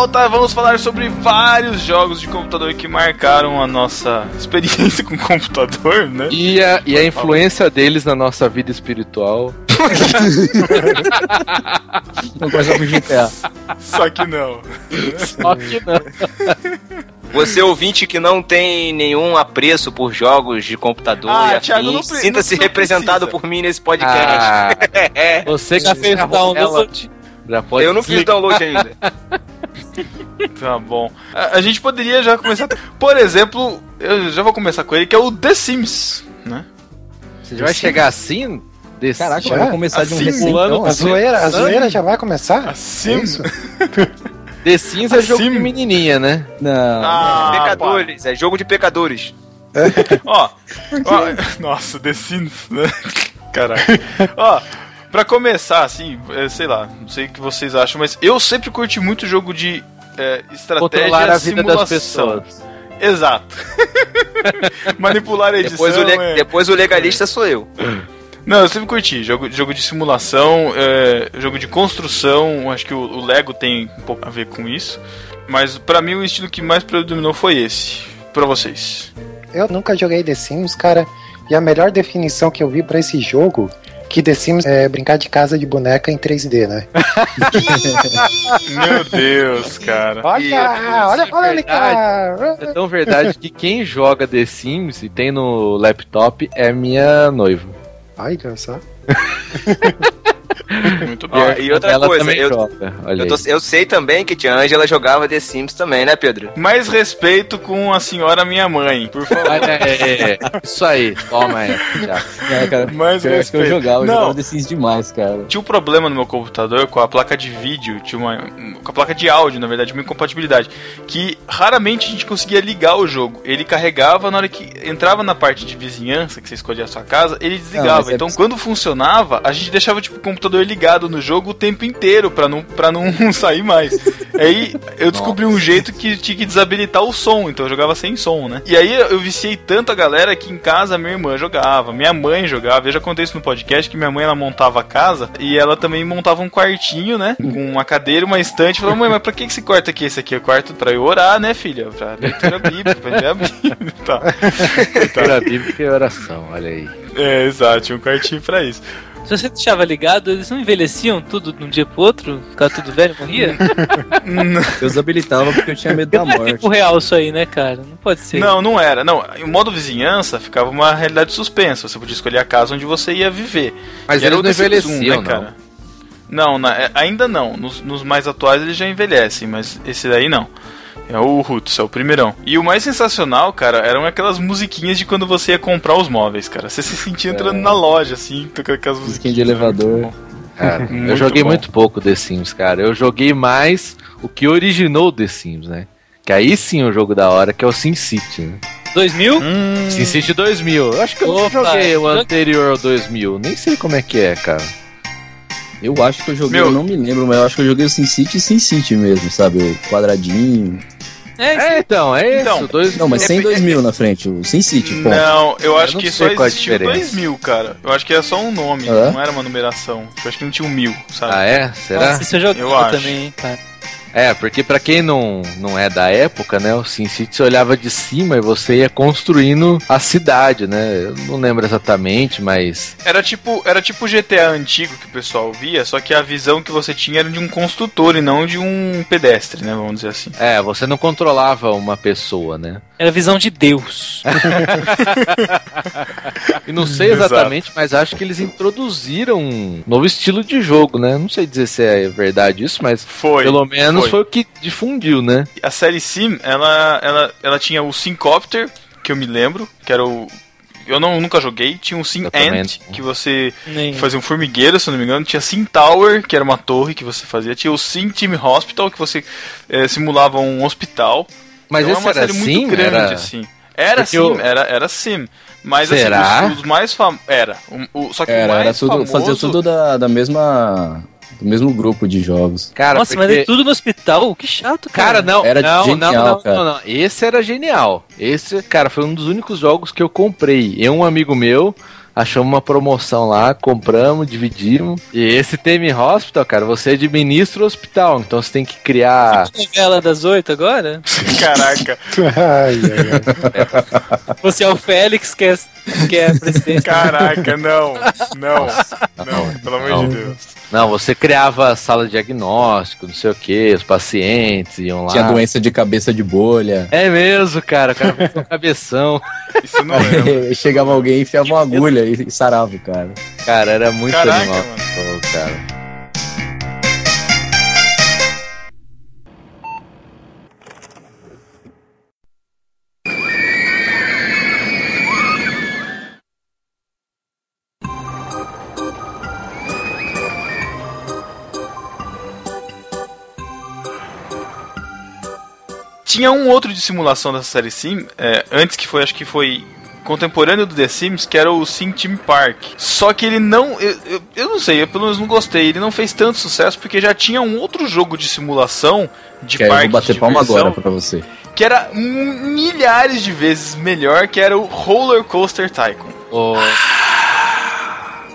Volta, vamos falar sobre vários jogos de computador que marcaram a nossa experiência com computador, né? E a, e a influência deles na nossa vida espiritual. Não gosta de GTA. Só que não. Só que não. Você ouvinte que não tem nenhum apreço por jogos de computador Ah, e sinta-se representado por mim nesse podcast. Ah, É, você que Já fez download? Já pode eu não fiz download ainda. Tá bom. A, a gente poderia já começar. Por exemplo, eu já vou começar com ele, que é o The Sims, né? Você vai chegar assim? Desse... Caraca, Já? vai começar de um Assim, recém, pulando então, A assim. zoeira, a zoeira já vai começar? Assim? É isso? The Sims é jogo Assim? de menininha, né? Não. Ah, pecadores, é jogo de pecadores. Ó, ó, nossa, The Sims, né? Caraca. Ó, pra começar, assim, é, sei lá, não sei o que vocês acham, mas eu sempre curti muito jogo de é, estratégia Controlar a vida simulação. das pessoas. Exato. Manipular a edição. Depois o, le- é- depois o legalista sou eu. Não, eu sempre curti. Jogo, jogo de simulação, é, jogo de construção. Acho que o, o Lego tem um pouco a ver com isso. Mas pra mim o estilo que mais predominou foi esse. Pra vocês. Eu nunca joguei The Sims, cara. E a melhor definição que eu vi pra esse jogo que The Sims é brincar de casa de boneca em 3D, né? Meu Deus, cara. Olha, olha a polêmica! É tão verdade que quem joga The Sims e tem no laptop é minha noiva. Ai, olha só. Muito bem. Ó, e outra Ela coisa, eu, eu, tô- aí. eu sei também que tia Angela jogava The Sims também, né, Pedro? Mais respeito com a senhora minha mãe, por favor. Olha aí. Isso aí, toma já. É, cara, Mais que eu respeito. jogava, eu Não. jogava The Sims demais, cara. Tinha um problema no meu computador com a placa de vídeo, tinha uma. com a placa de áudio, na verdade, uma incompatibilidade. Que raramente a gente conseguia ligar o jogo. Ele carregava na hora que entrava na parte de vizinhança, que você escolhia a sua casa, ele desligava. mas é então, quando funcionava, a gente deixava tipo, o computador ligado no jogo o tempo inteiro pra não, pra não sair mais. Aí eu descobri um jeito que tinha que desabilitar o som, então eu jogava sem som, né? E aí eu viciei tanto a galera que em casa minha irmã jogava, minha mãe jogava. Eu já contei isso no podcast que minha mãe ela montava a casa e ela também montava um quartinho, né? Com uma cadeira, uma estante. Falou, mãe, mas pra que que esse quarto aqui? Esse aqui é o quarto pra eu orar, né, filha? Pra leitura bíblica, pra ler a Bíblia. Tá. Leitura bíblica e oração, olha aí. É, exato, tinha um quartinho pra isso. Se você deixava ligado, eles não envelheciam tudo de um dia pro outro? Ficava tudo velho e morria? Eu desabilitava porque eu tinha medo da Não é morte. tempo real isso aí, né, cara? Não pode ser. Não, não era. Não, em modo vizinhança ficava uma realidade suspensa. Você podia escolher a casa onde você ia viver. Mas E era eles o não The Sims 1, envelheciam, né, Não, na- é, ainda não. Nos, nos mais atuais eles já envelhecem, mas esse daí não. É o Roots, é o primeirão. E o mais sensacional, cara, eram aquelas musiquinhas de quando você ia comprar os móveis, cara. Você se sentia entrando na loja, assim, tocando aquelas Musiquinha musiquinhas. de elevador. Cara, eu Muito joguei bom. muito pouco The Sims, cara. Eu joguei mais o que originou The Sims, né? Que aí sim é um jogo da hora, que é o SimCity, né? 2000? Hum, SimCity 2000. Eu acho que eu Opa, joguei o anterior ao 2000. Nem sei como é que é, cara. Eu acho que eu joguei, Meu- eu não me lembro, mas eu acho que eu joguei o SimCity e SimCity mesmo, sabe? O quadradinho. É, É, então, é Então, isso. Dois... Não, mas sem 2000 na frente, o SimCity, pô. Não, eu acho não que sei só o diferença. 2000, cara. Eu acho que era só um nome, É? não era uma numeração. Eu acho que não tinha um mil, sabe? Ah, é? Será? Nossa, isso eu jogava Eu acho. também, hein, cara. É, porque pra quem não, não é da época, né, o SimCity você olhava de cima e você ia construindo a cidade, né? Eu não lembro exatamente, mas Era tipo, era tipo o GTA antigo que o pessoal via, só que a visão que você tinha era de um construtor e não de um pedestre, né? Vamos dizer assim. é, você não controlava uma pessoa, né? Era a visão de Deus. E não sei Exato. exatamente, mas acho que eles introduziram um novo estilo de jogo, né? Não sei dizer se é verdade isso, mas Foi. pelo menos foi. foi. o que difundiu, né? A série Sim, ela, ela, ela tinha o Syncopter, que eu me lembro, que era o. Eu não, nunca joguei. Tinha o Sim Ant, que você Nem. fazia um formigueiro, se eu não me engano. Tinha Sim Tower, que era uma torre que você fazia. Tinha o Sim Team Hospital, que você eh, simulava um hospital. Mas então esse é uma era série Sim? muito grande, Era... assim. Era Porque sim, eu- era, era sim. Mas Será? assim, os, os mais famosos. Era. O, o- só que o Era, mais era tudo, famoso. fazia tudo da, da mesma. Do mesmo grupo de jogos. Cara, Nossa, mas porque... é tudo no hospital? Que chato, cara. Cara, não, Era não, genial, não, não, cara. não, não. Esse era genial. Esse, cara, foi um dos únicos jogos que eu comprei. Eu, um amigo meu, achamos uma promoção lá, compramos, dividimos. E esse Tame Hospital, cara, você administra o hospital, então você tem que criar. Novela das oito agora? Caraca. Ai, ai, ai. Você é o Félix, que é, que é presidente. Caraca, não. Não. Não, pelo amor de Deus. Não, você criava sala de diagnóstico, não sei o que, os pacientes iam lá. Tinha doença de cabeça de bolha. É mesmo, cara, o cara com cabeção. Isso não lembro. Chegava alguém, enfiava uma agulha e, e sarava o cara. Cara, era muito Caraca, animal. mano. Pô, cara. Tinha um outro de simulação dessa série Sim, é, antes que foi, acho que foi contemporâneo do The Sims, que era o Sim Team Park. Só que ele não. Eu, eu, eu não sei, eu pelo menos não gostei. Ele não fez tanto sucesso porque já tinha um outro jogo de simulação de Que aí eu parque vou bater de palma diversão, agora pra você. que era milhares de vezes melhor, que era o Roller Coaster Tycoon. Ô,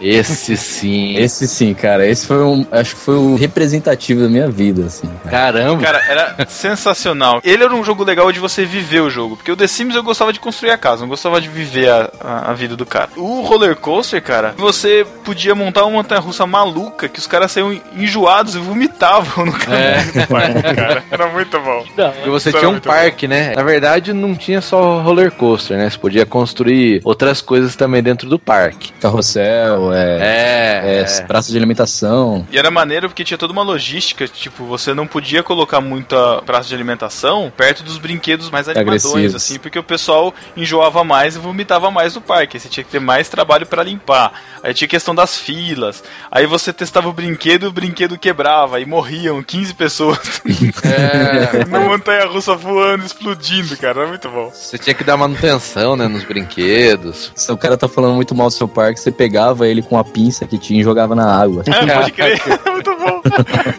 Esse sim. Esse sim, cara. Esse foi um. Acho que foi o representativo da minha vida, assim. cara. Caramba. Cara, era sensacional. Ele era um jogo legal de você viver o jogo. Porque o The Sims eu gostava de construir a casa, não gostava de viver a, a, a vida do cara. O roller coaster, cara, você podia montar uma montanha russa maluca que os caras saíam enjoados e vomitavam no caminho É. do parque, cara. Era muito bom. Porque você Isso tinha era um parque, né? Na verdade, não tinha só roller coaster, né? Você podia construir outras coisas também dentro do parque. Carrossel, é. É, É, é. praça de alimentação. E era maneiro porque tinha toda uma logística, tipo, você não podia colocar muita praça de alimentação perto dos brinquedos mais animadões, Agressivos. assim, porque o pessoal enjoava mais e vomitava mais no parque. Aí você tinha que ter mais trabalho pra limpar. Aí tinha questão das filas. Aí você testava o brinquedo e o brinquedo quebrava e morriam 15 pessoas É. na montanha russa voando, explodindo, cara. Era muito bom. Você tinha que dar manutenção, né? Nos brinquedos. Se o cara tá falando muito mal do seu parque, você pegava ele com a pinça que tinha e jogava na água. É, pode crer. Era muito bom.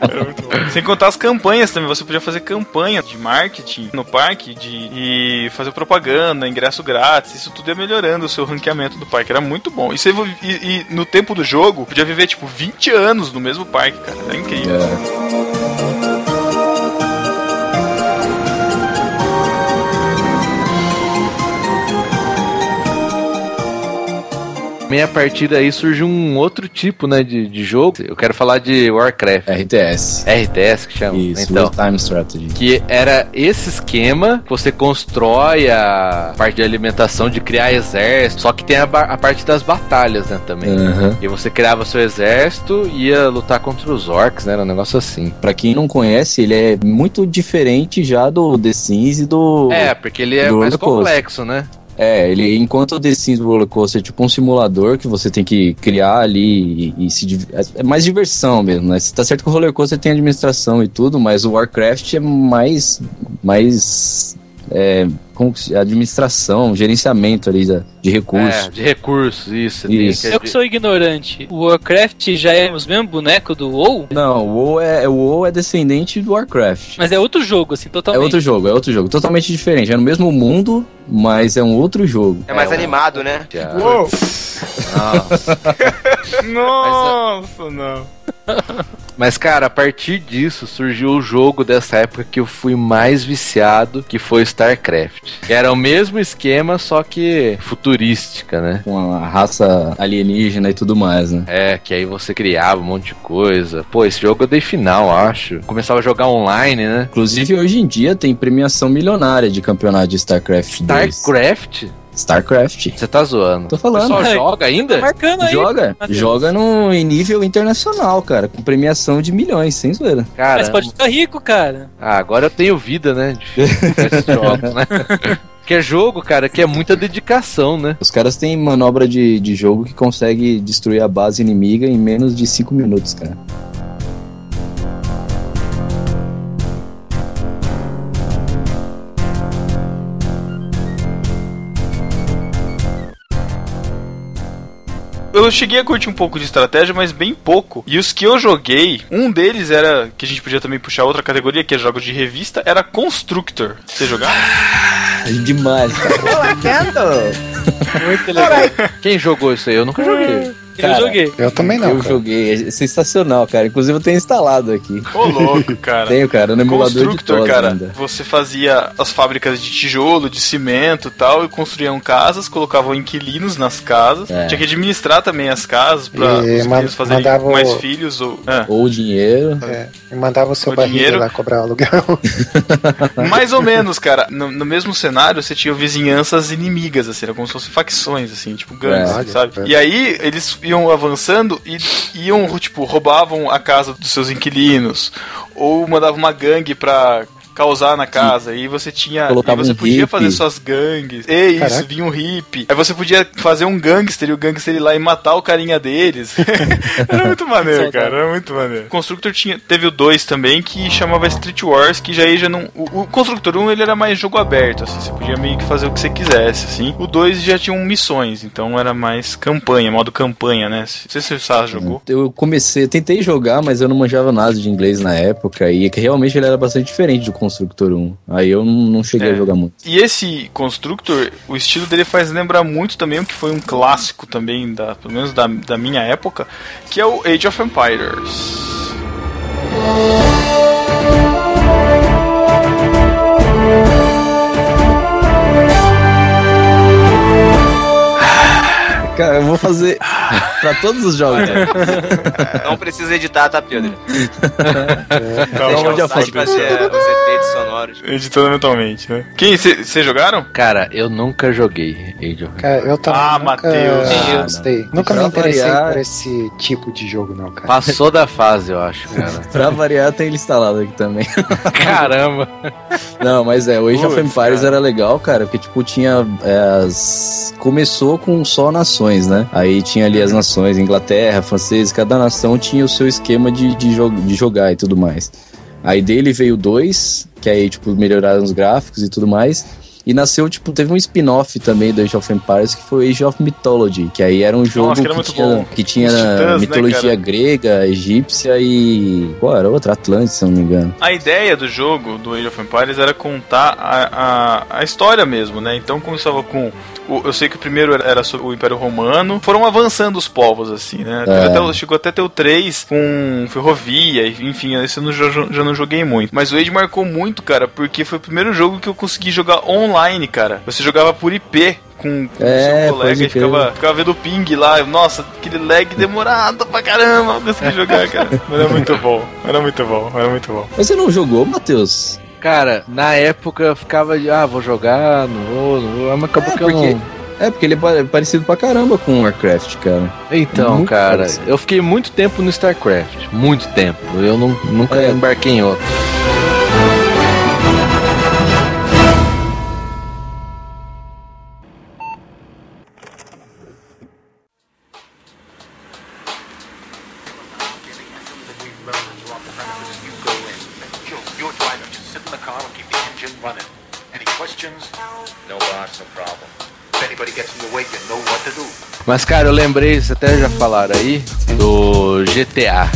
Era muito bom. Sem contar as campanhas também. Você podia fazer campanha de marketing no parque de, e fazer propaganda, ingresso grátis. Isso tudo ia melhorando o seu ranqueamento do parque. Era muito bom. E, você, e, e no tempo do jogo, podia viver tipo 20 anos no mesmo parque, cara. Era incrível. É. Meia partir daí surge um outro tipo, né? De, de jogo. Eu quero falar de Warcraft. RTS. RTS que chama. Isso, então. Real Time Strategy. Que era esse esquema, que você constrói a parte de alimentação, de criar exército, só que tem a, a parte das batalhas, né, também. Aham. E você criava seu exército e ia lutar contra os orcs, né? Era um negócio assim. Pra quem não conhece, ele é muito diferente já do The Sims e do. É, porque ele é mais complexo, né? É, ele, enquanto o The Sims Roller Coaster é tipo um simulador que você tem que criar ali e, e se div- é mais diversão mesmo, né? Tá certo que o Roller Coaster tem administração e tudo, mas o Warcraft é mais mais é, administração, gerenciamento ali da- de recursos. É, de recursos, isso. Isso. Eu que, sou ignorante. O Warcraft já é os mesmos bonecos do WoW? Não, o WoW é, o WoW é descendente do Warcraft. Mas é outro jogo, assim, É totalmente. outro jogo, é outro jogo, totalmente diferente. É no mesmo mundo, mas é um outro jogo. É mais É, animado, né? Uou! Nossa. Nossa, não. Mas, cara, a partir disso surgiu o jogo dessa época que eu fui mais viciado, que foi StarCraft. Era o mesmo esquema, só que futurística, né? Com a raça alienígena e tudo mais, né? É, que aí você criava um monte de coisa. Pô, esse jogo eu dei final, acho. Começava a jogar online, né? Inclusive, hoje em dia tem premiação milionária de campeonato de StarCraft 2. StarCraft? StarCraft. Você tá zoando. Tô falando. Ai. joga ainda? Marcando aí. Joga, Matheus. joga no, em nível internacional, cara, com premiação de milhões, sem zoeira. Cara, Mas pode ficar rico, cara. ah, agora eu tenho vida, né? De jogos, né? Que é jogo, cara, que é muita dedicação, né? Os caras têm manobra de, de jogo que consegue destruir a base inimiga em menos de 5 minutos, cara. Eu cheguei a curtir um pouco de estratégia, mas bem pouco. E os que eu joguei, um deles era, que a gente podia também puxar outra categoria, que é jogos de revista, era Constructor. Você jogava? Demais, cara. Muito legal. Quem jogou isso aí? Eu nunca joguei. Eu joguei. Eu também não, Eu cara. joguei, é sensacional, cara. Inclusive eu tenho instalado aqui. Ô, louco, cara. Tenho, cara, no emulador de Constructor, todos cara, ainda. você fazia as fábricas de tijolo, de cimento e tal, e construíam casas, colocavam inquilinos nas casas. É. Tinha que administrar também as casas pra E os inquilinos fazerem mandava o- mais filhos. Ou... É. Ou dinheiro. É, e mandava o seu O barriga dinheiro- lá cobrar o aluguel. Mais ou menos, cara. No, no mesmo cenário, você tinha vizinhanças inimigas, assim, era como se fossem facções, assim, tipo gangues, É, sabe? é. E aí eles iam avançando e iam, tipo, roubavam a casa dos seus inquilinos. Ou mandavam uma gangue pra causar na casa. E você tinha. E Colocava você um podia hippie. fazer suas gangues. E isso, Caraca. vinha um hippie. Aí você podia fazer um gangster e o gangster ir lá e matar o carinha deles. era muito maneiro, cara. Era muito maneiro. O Constructor tinha, teve o 2 também que chamava Street Wars, que já aí já não. O, o Constructor 1 ele era mais jogo aberto, assim, você podia meio que fazer o que você quisesse, assim. O 2 já tinha missões, então era mais campanha, modo campanha, né? Não sei se o Sá jogou. Eu comecei, tentei jogar, mas eu não manjava nada de inglês na época. E que realmente ele era bastante diferente do Constructor 1. Aí eu não, cheguei É. a jogar muito. E esse Constructor, o estilo dele faz lembrar muito também o que foi um clássico também, da, pelo menos da, da minha época, que é o Age of Empires. Cara, eu vou fazer pra todos os jogos. né? Não precisa editar, tá, Pedro? Tá Deixa bom, o já site foi. fazer os efeitos sonoros. Editando mentalmente, né? Quem, vocês jogaram? Cara, eu nunca joguei Age of Cara, eu também Ah, nunca Matheus. gostei. Nunca Pra me interessei variar- por esse tipo de jogo, não, cara. Passou da fase, eu acho, cara. Pra variar, tem ele instalado aqui também. Caramba. Não, mas é, o Age of Putz, Empires cara. era legal, cara, porque, tipo, tinha é, as... Começou com só nações, né? Aí tinha ali as nações, Inglaterra, francês, cada nação tinha o seu esquema de, de, jo- de jogar e tudo mais. Aí dele veio dois, que aí, tipo, melhoraram os gráficos e tudo mais. E nasceu, tipo, teve um spin-off também do Age of Empires, que foi Age of Mythology, que aí era um jogo que era que, tinha, bom. que tinha titãs, né, mitologia cara? grega, egípcia e... Qual era? Outra? Atlântica, se não me engano. A ideia do jogo, do Age of Empires, era contar a, a, a história mesmo, né? Então começava com. o- eu sei que o primeiro era, sobre o Império Romano. Foram avançando os povos, assim, né? É. Até- chegou até ter o 3 com ferrovia, enfim, esse eu não, jo- já não joguei muito. Mas o Age marcou muito, cara, porque foi o primeiro jogo que eu consegui jogar online, cara. Você jogava por IP. Com, com É, seu colega e ficava, ficava vendo o ping lá. Nossa, aquele lag demorado pra caramba pra conseguir jogar, cara. Mas Era muito bom, era muito bom, era muito bom. Mas você não jogou, Matheus? Cara, na época eu ficava de, ah, vou jogar, não vou, não vou, mas acabou É, que eu porque- não. É, porque ele é pa- parecido pra caramba com o Warcraft, cara. Então, Muito cara, parecido. eu fiquei muito tempo no StarCraft, muito tempo. Eu não, nunca É. embarquei em outro. Mas, cara, eu lembrei, vocês até já falaram aí, do GTA.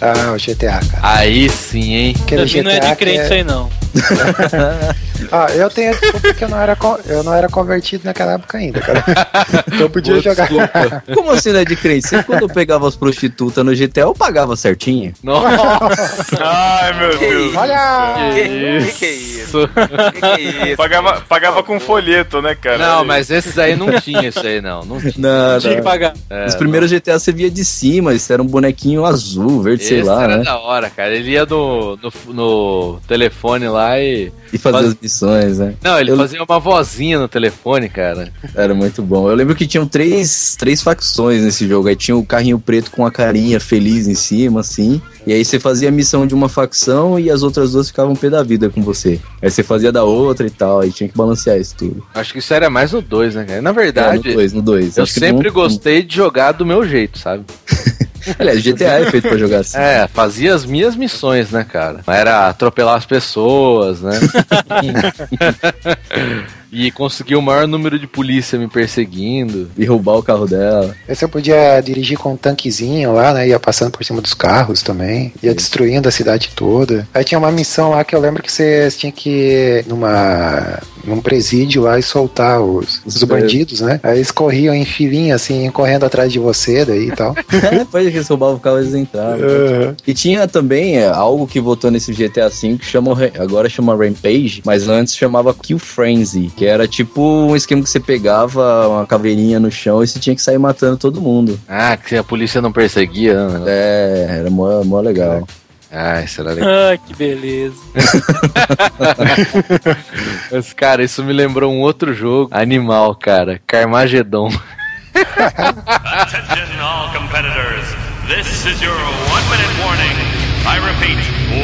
Ah, o GTA, cara. Aí sim, hein? Aquele mim não é GTA de crente é- isso aí, não. Ah, eu tenho a desculpa que eu não era, eu não era convertido naquela época ainda, cara. Então eu podia Pô, jogar. desculpa. Como assim não é de crente? Sempre quando eu pegava as prostitutas no GTA, eu pagava certinho. Nossa, Ai, meu Deus. Olha! Que, que que é isso? Que que é isso? Pagava, pagava com folheto, né, cara? não, mas esses aí não tinha isso aí, não. Não tinha. Não, Tinha que pagar. É, Os primeiros GTA você via de cima, isso era um bonequinho azul, verde, sei Esse lá, era né? da hora, cara. Ele ia no, no, no telefone lá e. E fazia Faz- as missões, né? Não, ele Eu- fazia uma vozinha no telefone, cara. Era muito bom. Eu lembro que tinham três, três facções nesse jogo. Aí tinha o carrinho preto com a carinha feliz em cima, assim. E aí você fazia a missão de uma facção e as outras duas ficavam pé da vida com você. Aí você fazia da outra e tal. Aí tinha que balancear isso tudo. Acho que isso era mais no 2, né, cara? Na É, verdade, no 2, no 2. eu sempre gostei de jogar do meu jeito, sabe? Aliás, GTA é feito pra jogar assim. É, fazia as minhas missões, né, cara? Era atropelar as pessoas, né? e conseguir o maior número de polícia me perseguindo. E roubar o carro dela. Eu podia dirigir com um tanquezinho lá, né? Ia passando por cima dos carros também. Ia destruindo a cidade toda. Aí tinha uma missão lá que eu lembro que você tinha que ir numa, num presídio lá e soltar os, os bandidos, né? Aí eles corriam em filinha, assim, correndo atrás de você daí e tal. Pode que eles roubavam o carro eles entravam. Uhum. E tinha também é, algo que voltou nesse GTA V que chama, agora chama Rampage, mas antes chamava Kill Frenzy, que era tipo um esquema que você pegava uma caveirinha no chão e você tinha que sair matando todo mundo. Ah, que a polícia não perseguia, né? É, era mó, mó legal. Ah, isso era legal. Ah, que beleza. Mas, cara, isso me lembrou um outro jogo animal, cara. Carmageddon. Attention all competitors. This is your one minute warning. I repeat,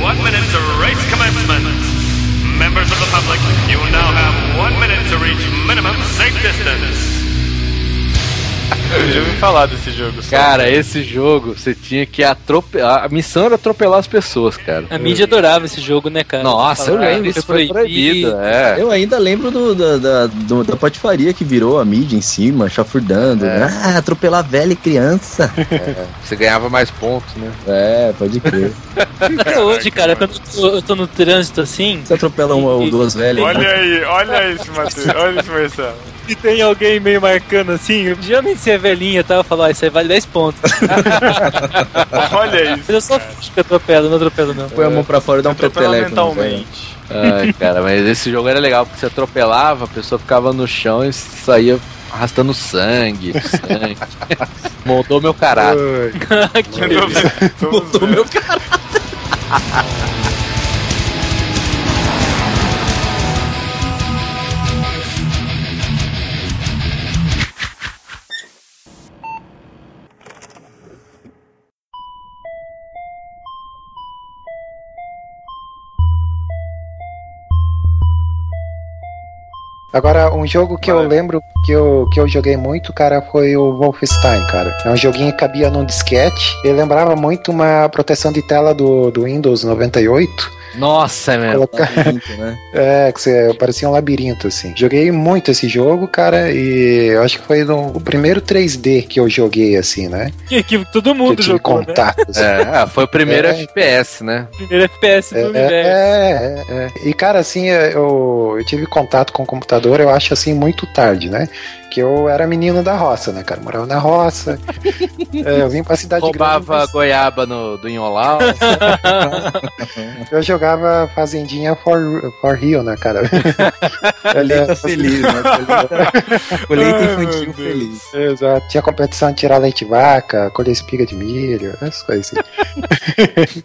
one minute to race commencement. Members of the public, you will now have one minute to reach minimum safe distance. Eu já ouvi falar desse jogo. só. Cara, esse jogo você tinha que atropelar. A missão era atropelar as pessoas, cara. A mídia adorava esse jogo, né, cara? Nossa, eu lembro, isso isso foi proibido. É. Eu ainda lembro do, da, da, do- da patifaria que virou a mídia em cima, chafurdando. É. Ah, atropelar velha e criança. É, Você ganhava mais pontos, né? É, pode crer. Até hoje, cara, quando eu tô, eu tô no trânsito assim, Você atropela uma ou duas velhas. Olha aí, olha isso, Matheus. Olha isso, Marcelo. e tem alguém meio marcando assim, eu geralmente se é velhinha e tal, eu falo, ó, isso aí vale 10 pontos. Olha isso. Mas eu só fingo que atropelo, não atropelo não. Põe a mão pra fora e dá um peteleco. mentalmente. Ai, cara, mas esse jogo era legal porque você atropelava, a pessoa ficava no chão e saía arrastando sangue, sangue. Moldou meu caráter. que. Mudou meu Agora, um jogo que eu lembro que eu, que eu joguei muito, cara, foi o Wolfenstein, cara. É um joguinho que cabia num disquete. Ele lembrava muito uma proteção de tela do, do Windows 98. Nossa, é mesmo. Colocar- né? É, que você parecia um labirinto, assim. Joguei muito esse jogo, cara, e eu acho que foi no- o primeiro 3D que eu joguei, assim, né? Que, que todo Que mundo eu tive jogou, né? contato. assim. É, ah, foi o primeiro É. FPS, né? Primeiro FPS do É, universo. é, é, é. E, cara, assim, eu, eu tive contato com o computador, eu acho, assim, muito tarde, né? Que eu era menino da roça, né, cara? Morava na roça. É, eu vim pra cidade Roubava grande. goiaba no, do Inholau. Eu jogava Fazendinha for, for Rio, né, cara? Colheita feliz, né? Colheita, colheita infantil feliz. Exato. Tinha competição de tirar leite de vaca, colher espiga de milho, essas coisas assim.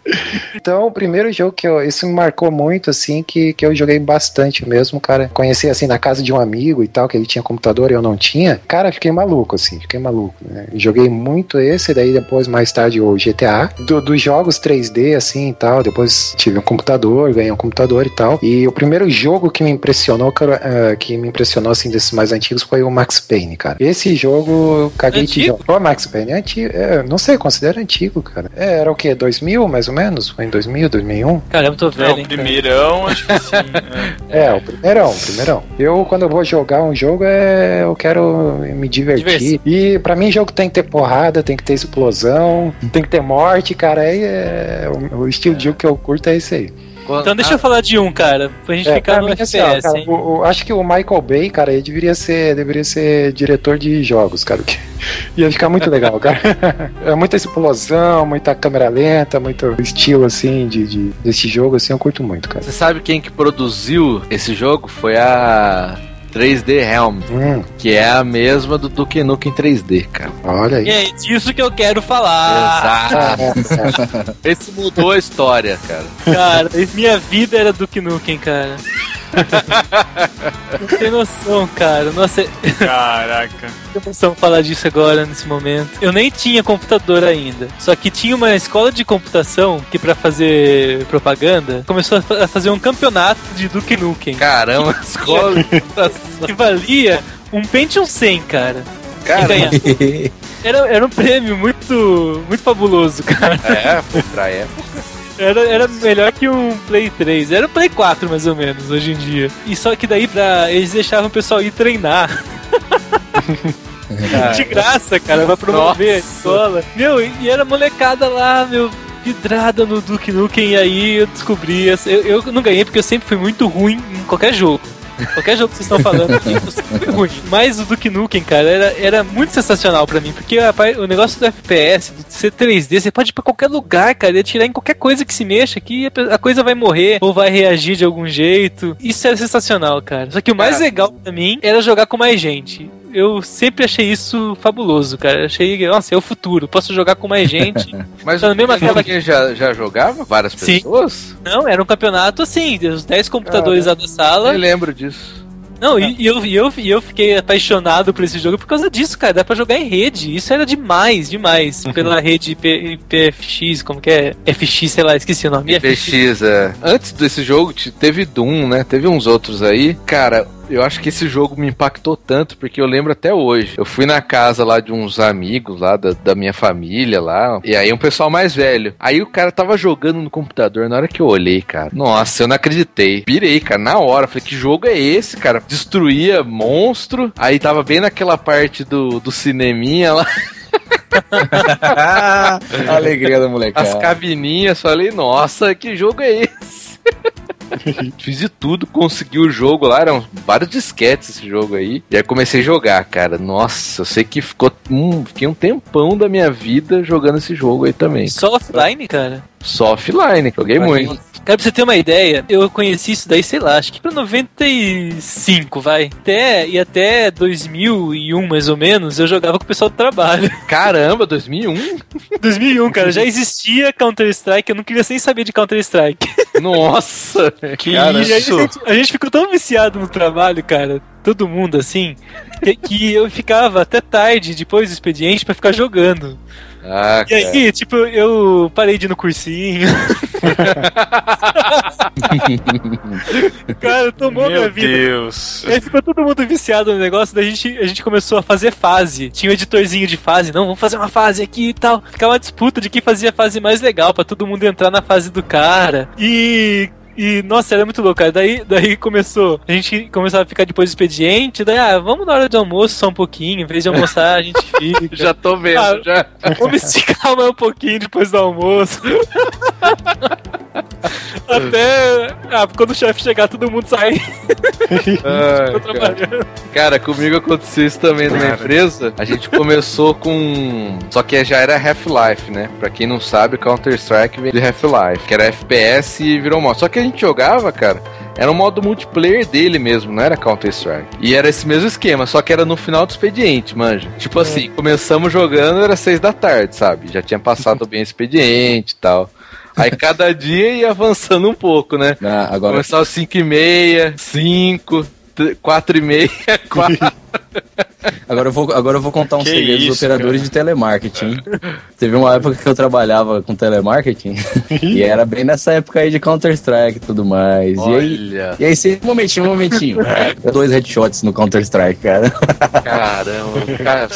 então, o primeiro jogo que eu. Isso me marcou muito, assim, que, que eu joguei bastante mesmo, cara. Conheci, assim, na casa de um amigo e tal, que ele tinha computador e eu não tinha. Cara, fiquei maluco, assim, fiquei maluco. Né? Joguei muito esse, daí depois, mais tarde, o GTA. Do- dos jogos 3D, assim e tal. Depois tive um computador, ganhei um computador e tal. E o primeiro jogo que me impressionou, cara, eh, que me impressionou, assim, desses mais antigos foi o Max Payne, cara. Esse jogo caguei de Antigo? jogo. O Max Payne é antigo, é, não sei, considero antigo, cara. É, era o quê? 2000, mais ou menos? Foi em 2000, 2001? Caramba, eu tô É, velho, o hein? cara. primeirão, acho que sim. é. É, o primeirão, o primeirão. Eu, quando eu vou jogar um jogo, é, eu quero me divertir. Diversão. E pra mim, jogo tem que ter porrada, tem que ter explosão, tem que ter morte, cara. Aí é, o, o estilo de jogo que eu curto é esse aí. Então deixa eu falar de um, cara, pra gente É, ficar pra no mim, assim, ó, FPS, cara, hein? o- o- acho que o Michael Bay, cara, ele deveria ser, deveria ser diretor de jogos, cara. que Ia ficar muito legal, cara. É muita explosão, muita câmera lenta, muito estilo, assim, de, de- desse jogo, assim, eu curto muito, cara. Você sabe quem que produziu esse jogo? Foi a 3D Helm, Hum, que é a mesma do Duke Nukem 3D, cara. olha aí. E é disso que eu quero falar. Exato. Esse mudou a história, cara. Cara, minha vida era Duke Nukem, cara. Não tem noção, cara. Nossa, Caraca. tem noção falar disso agora, nesse momento. Eu nem tinha computador ainda. Só que tinha uma escola de computação que, pra fazer propaganda, começou a fa- a fazer um campeonato de Duke Nukem. Caramba, escola de computação. Que valia um Pentium 100, cara. Cara. Era, era um prêmio muito, muito fabuloso, cara. é, pra época. Era, era melhor que um Play 3. Era um Play 4, mais ou menos, hoje em dia. E só que daí pra, eles deixavam o pessoal ir treinar. De graça, cara, pra promover a Nossa. escola. Meu, e era molecada lá, meu, vidrada no Duke Nukem. E aí eu descobri. Eu, eu não ganhei porque eu sempre fui muito ruim em qualquer jogo. Qualquer jogo que vocês estão falando aqui, eu sempre ruim. Mas o Duke Nukem, cara, era, era muito sensacional pra mim, porque rapaz, o negócio do FPS, do ser 3D, você pode ir pra qualquer lugar, cara, e atirar em qualquer coisa que se mexa, que a a coisa vai morrer ou vai reagir de algum jeito. Isso era sensacional, cara. Só que o mais É. legal pra mim era jogar com mais gente. Eu sempre achei isso fabuloso, cara. Achei, nossa, é o futuro. Posso jogar com mais gente. Mas na mesma tela alguém já, já jogava? Várias Sim. pessoas? Não, era um campeonato assim, os 10 computadores lá da sala. Eu lembro disso. Não, e, e eu, e, eu, e eu fiquei apaixonado por esse jogo por causa disso, cara. Dá pra jogar em rede. Isso era demais, demais. Pela rede IP, IPFX, como que é? FX, sei lá, esqueci o nome. PX, é. Antes desse jogo, te- teve Doom, né? Teve uns outros aí. Cara, eu acho que esse jogo me impactou tanto, porque eu lembro até hoje. Eu fui na casa lá de uns amigos lá da, da minha família lá. E aí um pessoal mais velho. Aí o cara tava jogando no computador. Na hora que eu olhei, cara, nossa, eu não acreditei. Pirei, cara, na hora. Falei, que jogo é esse, cara? Destruía monstro. Aí tava bem naquela parte do, do cineminha lá. A alegria da molecada. As cabininhas, falei, nossa, que jogo é esse? Fiz de tudo, consegui o jogo lá, eram vários disquetes esse jogo aí. E aí comecei a jogar, cara. Nossa, eu sei que ficou um, fiquei um tempão da minha vida jogando esse jogo aí também. Só offline, cara? Só offline, joguei muito. Cara, pra você ter uma ideia, eu conheci isso daí, sei lá, acho que pra 95, vai. Até, e até 2001, mais ou menos, eu jogava com o pessoal do trabalho. Caramba, 2001? 2001, cara, já existia Counter-Strike, eu não queria nem saber de Counter-Strike. Nossa, que E aí a gente, a gente ficou tão viciado no trabalho, cara, todo mundo assim, que, que eu ficava até tarde depois do expediente pra ficar jogando. Ah, E aí, tipo, eu parei de ir no cursinho. cara, tomou minha Meu vida. Deus. E aí ficou todo mundo viciado no negócio, daí a gente, a gente começou a fazer fase. Tinha um editorzinho de fase, não, vamos fazer uma fase aqui e tal. Ficava uma disputa de quem fazia a fase mais legal, pra todo mundo entrar na fase do cara. E. E, nossa, era muito louco, cara. Daí, daí começou. A gente começava a ficar depois do expediente. Daí, ah, vamos na hora de almoço só um pouquinho. Em vez de almoçar, a gente fica. Já tô vendo, Ah, já. Vamos esticar mais um pouquinho depois do almoço. Até. Ah, quando o chefe chegar, todo mundo sai. Ai, Tô cara. trabalhando. Cara, comigo aconteceu isso também numa Cara. empresa. A gente começou com. Só que já era Half-Life, né? Pra quem não sabe, Counter-Strike veio de Half-Life, que era FPS e virou modo. Só que a gente jogava, cara. Era um modo multiplayer dele mesmo, não era Counter-Strike. E era esse mesmo esquema, só que era no final do expediente, manja. Tipo assim, começamos jogando, era seis da tarde, sabe? Já tinha passado bem o expediente e tal. Aí cada dia ia avançando um pouco, né? Ah, agora, Começava 5 e meia, 5, 4 e meia, 4. agora, eu vou, agora eu vou contar um Que segredo dos isso, operadores cara. de telemarketing. Teve uma época que eu trabalhava com telemarketing e era bem nessa época aí de Counter-Strike e tudo mais. E aí, Olha, e aí, você- um momentinho, um momentinho. Dois headshots no Counter-Strike, cara. caramba. Cara,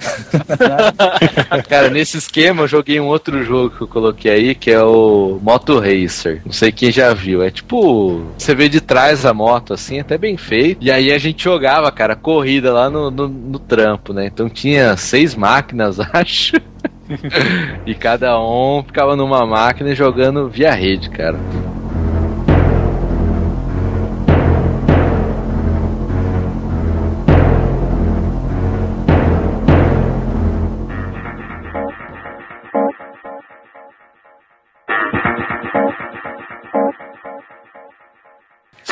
cara, nesse esquema eu joguei um outro jogo que eu coloquei aí, que é o Moto Racer. Não sei quem já viu. É tipo, você vê de trás a moto assim, até bem feito. E aí a gente jogava, cara, corrida lá no, no, no trampo, né? Então tinha seis máquinas, acho. e cada um ficava numa máquina jogando via rede, cara.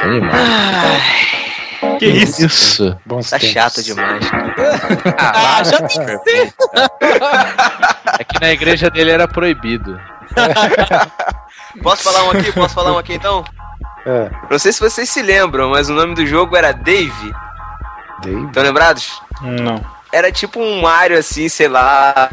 É animal. Que isso? Isso. Bons Tá tempos. chato demais. Ah, já tem que ser. É que na igreja dele era proibido. Posso falar um aqui? Posso falar um aqui então? É, Não sei se vocês se lembram, mas o nome do jogo era Dave. Dave. Estão lembrados? Não. Era tipo um Mario assim, sei lá,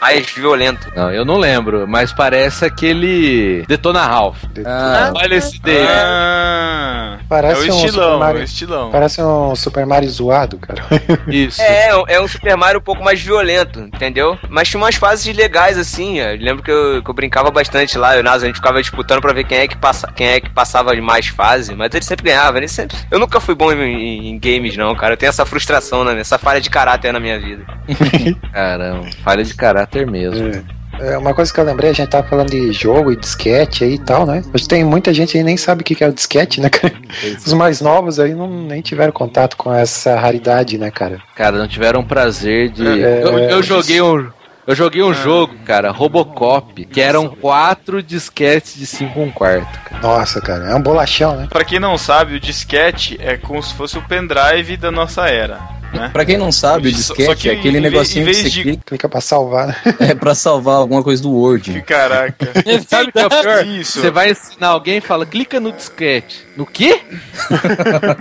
mais violento. Não, eu não lembro, mas parece aquele Detona Ralph. Ah, Olha esse dele. Ah, Parece é o um estilão, Super Mario. é o estilão. Parece um Super Mario zoado, cara. Isso. É, é um Super Mario um pouco mais violento, entendeu? Mas tinha umas fases legais assim. Eu lembro que eu, que eu brincava bastante lá, eu e o Nasa, a gente ficava disputando pra ver quem é que, passa, quem é que passava de mais fase, mas ele sempre ganhava, ele sempre. Eu nunca fui bom em, em- em games, não, cara. Eu tenho essa frustração, minha, essa falha de caráter na minha vida. Caramba, falha de caráter mesmo. É. É, uma coisa que eu lembrei, a gente tava falando de jogo e disquete aí e tal, né? Hoje tem muita gente aí nem sabe o que é o disquete, né, cara? Os mais novos aí não nem tiveram contato com essa raridade, né, cara? Cara, não tiveram prazer de. É, eu, eu é, joguei um. Eu joguei um jogo, cara, Robocop, que eram quatro disquetes de 5 um quarto, cara. Nossa, cara, é um bolachão, né? Pra quem não sabe, o disquete é como se fosse o pendrive da nossa era. Né? Pra quem não sabe, o disquete que é aquele negocinho que você de- clica Clica pra salvar, né? é pra salvar alguma coisa do Word. Caraca. Sabe o que é pior? Isso. Você vai ensinar alguém e fala, clica no disquete. No quê?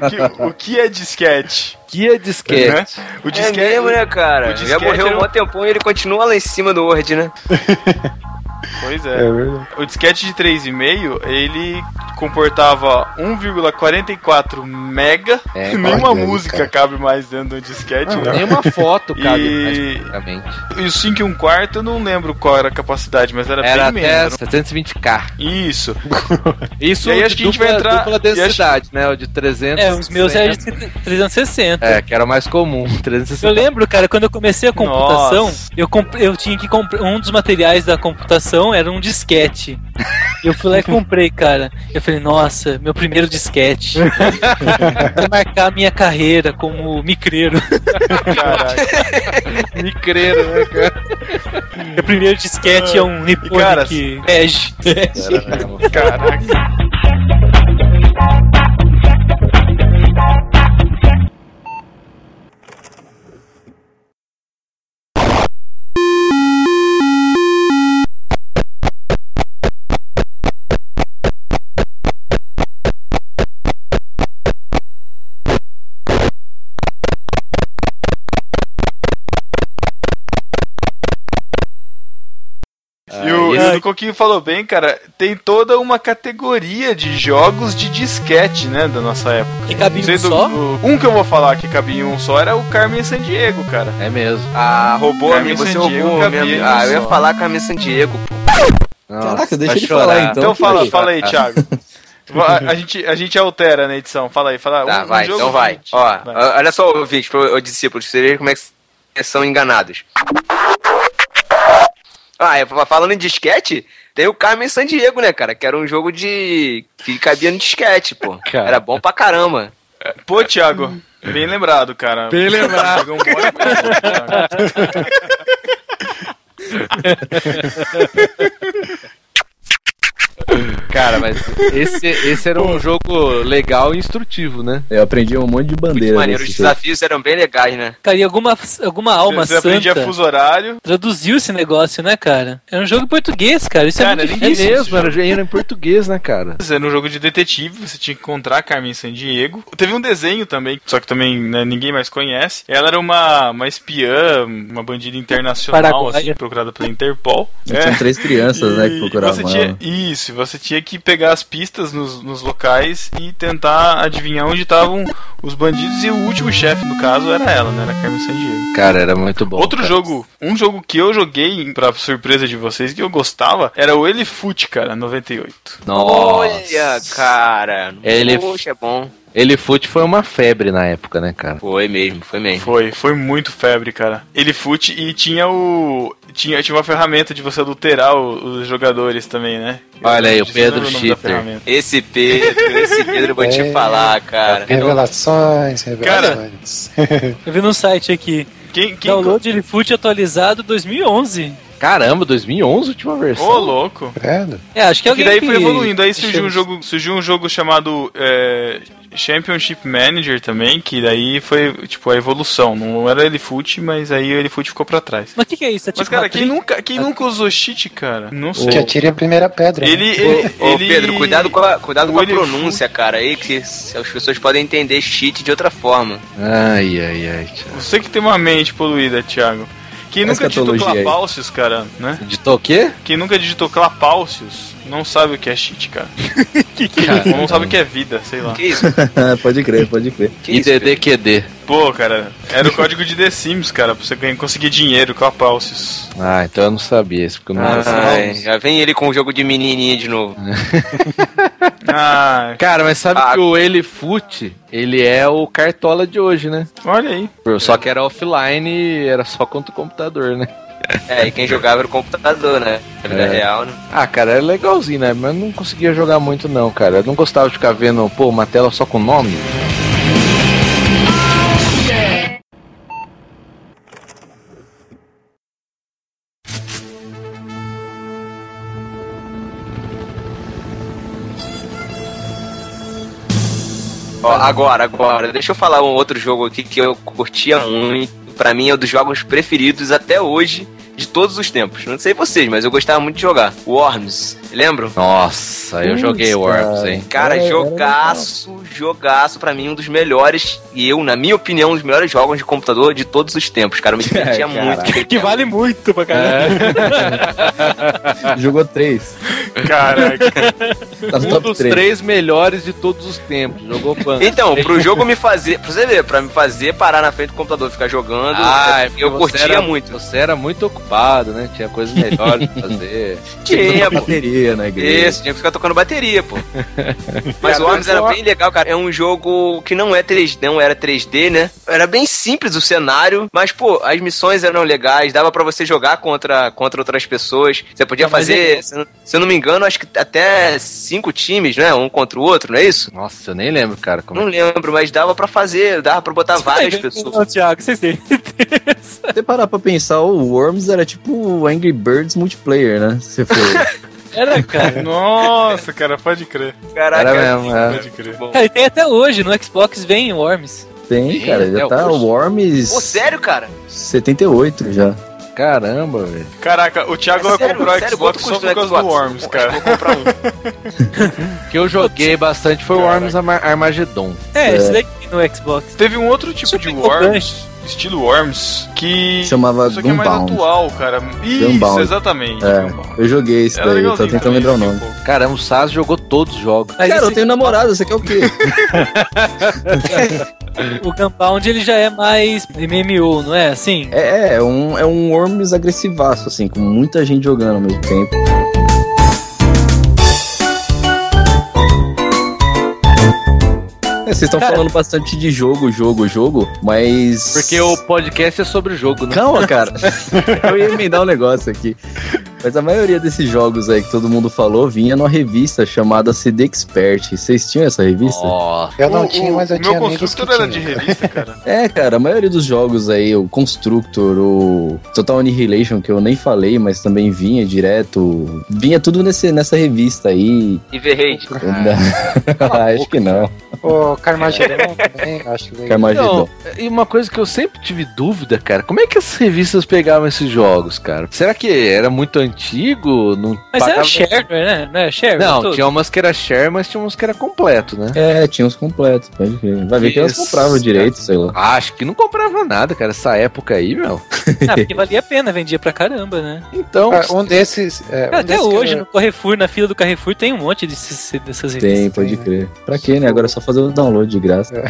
Que- o que é disquete? Que é disquete? Né? O É disquete mesmo, né, cara? o Já disquete morreu era um mó tempão e ele continua lá em cima do Word, né? Pois É é. verdade. O disquete de 3,5, ele comportava 1,44 mega. É, Nenhuma música cara. cabe mais dentro do disquete, Não, né? nenhuma foto cabe E- mais. E o 5 e 1 quarto, eu não lembro qual era a capacidade, mas era, Era bem menos. 720k. Isso. Isso E aí acho que a gente dupla, vai entrar- dupla e acho- densidade, né? O de 300. É, os meus eram de 360. É, que era o mais comum, 360. Eu lembro, cara, quando eu comecei a computação, Nossa. eu, comp- eu tinha que comprar. Um dos materiais da computação era um disquete. Eu fui lá e comprei, cara. Eu falei, nossa, meu primeiro disquete. Vou marcar a minha carreira como micreiro. Caraca. Micreiro, né, cara? Meu primeiro disquete é um cara, Riponic Edge. Caraca. O, o Coquinho falou bem, cara, tem toda uma categoria de jogos de disquete, né, da nossa época. Que cabia um só? do- um que eu vou falar que cabia em um só era o Carmen Sandiego, cara. É mesmo. Ah, roubou a Carmen mim, você Sandiego roubou. cabia minha- Ah, eu ia só. falar Carmen Sandiego, pô. Nossa, Caraca, deixa ele chorar. falar, então. Então fala, fala aí, Thiago. A gente, a gente altera na edição. Fala aí, fala Tá, um- um vai, jogo então vai. Ó, vai. olha só, ouvinte, pro o discípulo, você vê como é que são enganados. Ah, é, falando em disquete, tem o Carmen Sandiego, né, cara? Que era um jogo de. que cabia no disquete, pô. Cara. Era bom pra caramba. Pô, Thiago, bem lembrado, cara. Bem lembrado. Cara, mas esse, esse era um jogo legal e instrutivo, né? Eu aprendi um monte de Muito bandeira. maneiro. Os desafios eram bem legais, né? Cara, e alguma, alguma alma Você aprendia santa fuso horário. traduziu esse negócio, né, cara? É um jogo em português, cara. Isso Cara, é muito nem É difícil. mesmo, era, era em português, né, cara? Era um jogo de detetive, você tinha que encontrar Carmen Sandiego. Teve um desenho também, só que também né, ninguém mais conhece. Ela era uma, uma espiã, uma bandida internacional, Paraguaia. assim, procurada pela Interpol. E Tinha três crianças, né, que E procuravam você tinha, ela. Isso, você tinha que pegar as pistas nos, nos locais e tentar adivinhar onde estavam os bandidos. E o último chefe, no caso, era ela, né? Era a Carmen Sandiego. Cara, era muito bom. Outro cara. jogo, um jogo que eu joguei, pra surpresa de vocês, que eu gostava, era o Elefute, cara, 98. Olha, cara. Ele- Poxa, é bom. Ele Foot foi uma febre na época, né, cara? Foi mesmo, foi mesmo. Foi, foi muito febre, cara. Elefute e tinha o. Tinha, tinha uma ferramenta de você adulterar o- os jogadores também, né? Olha aí, o Pedro ferramenta. Esse Pedro, esse Pedro, eu vou te É. falar, cara. Revelações, revelações. Eu vi no site aqui. Quem, quem... Download Elefute atualizado 2011. Caramba, 2011, última versão. Ô, louco. Credo. É, acho que E alguém daí que- foi evoluindo. Aí surgiu um jogo, surgiu um jogo chamado é, Championship Manager também, que daí foi tipo a evolução. Não era Elefute, mas aí o Elefute ficou pra trás. Mas o que, que é isso? É Mas tipo cara, uma quem nunca, quem nunca usou cheat, cara? Não sei. Que atire a primeira pedra. né? Ele, ele, Ô, ele- Pedro, cuidado com a, cuidado com a pronúncia, cara, aí, que as pessoas podem entender cheat de outra forma. Ai, ai, ai. tchau. Você que tem uma mente poluída, Thiago. Quem nunca digitou. Clapaucios, cara, né? Digitou o quê? Quem nunca digitou Clapaucios não sabe o que é cheat, cara. Cara, Ou não sabe o que é vida, sei lá. Que isso? pode crer, pode crer. Que? Pedro? Pô, cara, era o código de The Sims, cara, pra você ganhar- conseguir dinheiro, Clapaucios. Ah, então eu não sabia isso, porque eu não Ai, já vem ele com o jogo de menininha de novo. Ah, Cara, mas sabe Ah. que o Elefute, ele é o cartola de hoje, né? olha aí. Só que era offline e era só contra o computador, né? É, e quem jogava era o computador, né? Na vida É. real, né? Ah, cara, é legalzinho, né? Mas eu não conseguia jogar muito, não, cara. Eu não gostava de ficar vendo, pô, uma tela só com nome. Ó, agora, agora, deixa eu falar um outro jogo aqui que eu curtia muito. Pra mim é um dos jogos preferidos até hoje de todos os tempos. Não sei vocês, mas eu gostava muito de jogar. Worms, lembram? Nossa, eu Putz, joguei Worms, hein? Cara, É, jogaço, jogaço, pra mim um dos melhores, e eu, na minha opinião, um dos melhores jogos de computador de todos os tempos, cara. Eu me divertia É, muito. caraca. Que vale muito pra caralho. Jogou três. Caraca. Tá Um dos 3. três melhores de todos os tempos. Jogou quanto? Então, pro jogo me fazer, pra você ver, pra me fazer parar na frente do computador e ficar jogando, Ah, é eu, porque eu curtia era- muito. Você era muito ocupado, né? Tinha coisas melhores pra fazer. Tinha, pô. bateria na igreja. Isso, tinha que ficar tocando bateria, pô. Mas Cara, o eu era bem legal, cara. É um jogo que não é 3D, não era 3D, né? Era bem simples o cenário, mas, pô, as missões eram legais, dava pra você jogar contra, contra outras pessoas. Você podia Não, fazer, é- se, eu não- se eu não me engano, acho que até cinco times, né? Um contra o outro, não é isso? Nossa, eu nem lembro, cara. Como... Não lembro, mas dava pra fazer, dava pra botar várias pessoas. Não, Thiago, vocês têm. Se você parar pra pensar, o Worms era tipo Angry Birds multiplayer, né? Se for. Era, cara. Nossa, cara, pode crer. Caraca. Era mesmo, é. Pode crer. Bom. Cara, e tem até hoje, no Xbox vem Worms. Tem, cara, já tá hoje. Worms Pô, sério, cara? 78 já. Caramba, velho. Caraca, o Thiago É vai sério, comprar o sério, Xbox só por causa do Worms, cara. Vou comprar um. O que eu joguei bastante foi o Worms Arma- Armageddon. É, esse daí tem no Xbox. Teve um outro tipo de Worms, estilo Worms, que. Chamava Isso aqui é mais atual, cara. Isso, Gunbound. exatamente. É, Gunbound. eu joguei esse Era daí, eu tô tentando lembrar o também, nome. Caramba, o Saz jogou todos os jogos. Mas Cara, eu esse- tenho namorada, você quer o quê? O Gunbound ele já é mais MMO, não é assim? É, é um, é um Worms agressivaço, assim, com muita gente jogando ao mesmo tempo. É, vocês estão falando bastante de jogo, jogo, jogo, mas. Porque o podcast é sobre o jogo, né? Calma, cara. eu ia emendar um negócio aqui. Mas a maioria desses jogos aí que todo mundo falou vinha numa revista chamada CD Expert. Vocês tinham essa revista? Ó, Eu não O- tinha, mas eu o tinha meu construtor era de revista, cara. É, cara, a maioria dos jogos aí, o Constructor, o Total Annihilation, que eu nem falei, mas também vinha direto. Vinha tudo nesse, nessa revista aí. E Verrate. Acho que não. O Carmageddon também, acho que Carmageddon. Então, e uma coisa que eu sempre tive dúvida, cara, como é que as revistas pegavam esses jogos, cara? Será que era muito antigo? Não Mas era pagava- shareware, né? Não é shareware? Não, tinha umas que era share, mas tinha umas que era completo, né? É, tinha uns completos, pode crer. Vai ver que elas compravam direito, sei lá. Acho que não comprava nada, cara, essa época aí, meu. Ah, porque valia a pena, vendia pra caramba, né? Então, Ah, um desses. É, um até desses hoje, no Carrefour, na fila do Carrefour, tem um monte desses, dessas revistas. Tem, pode crer. Pra quê, né? Agora é só fazer o download de graça.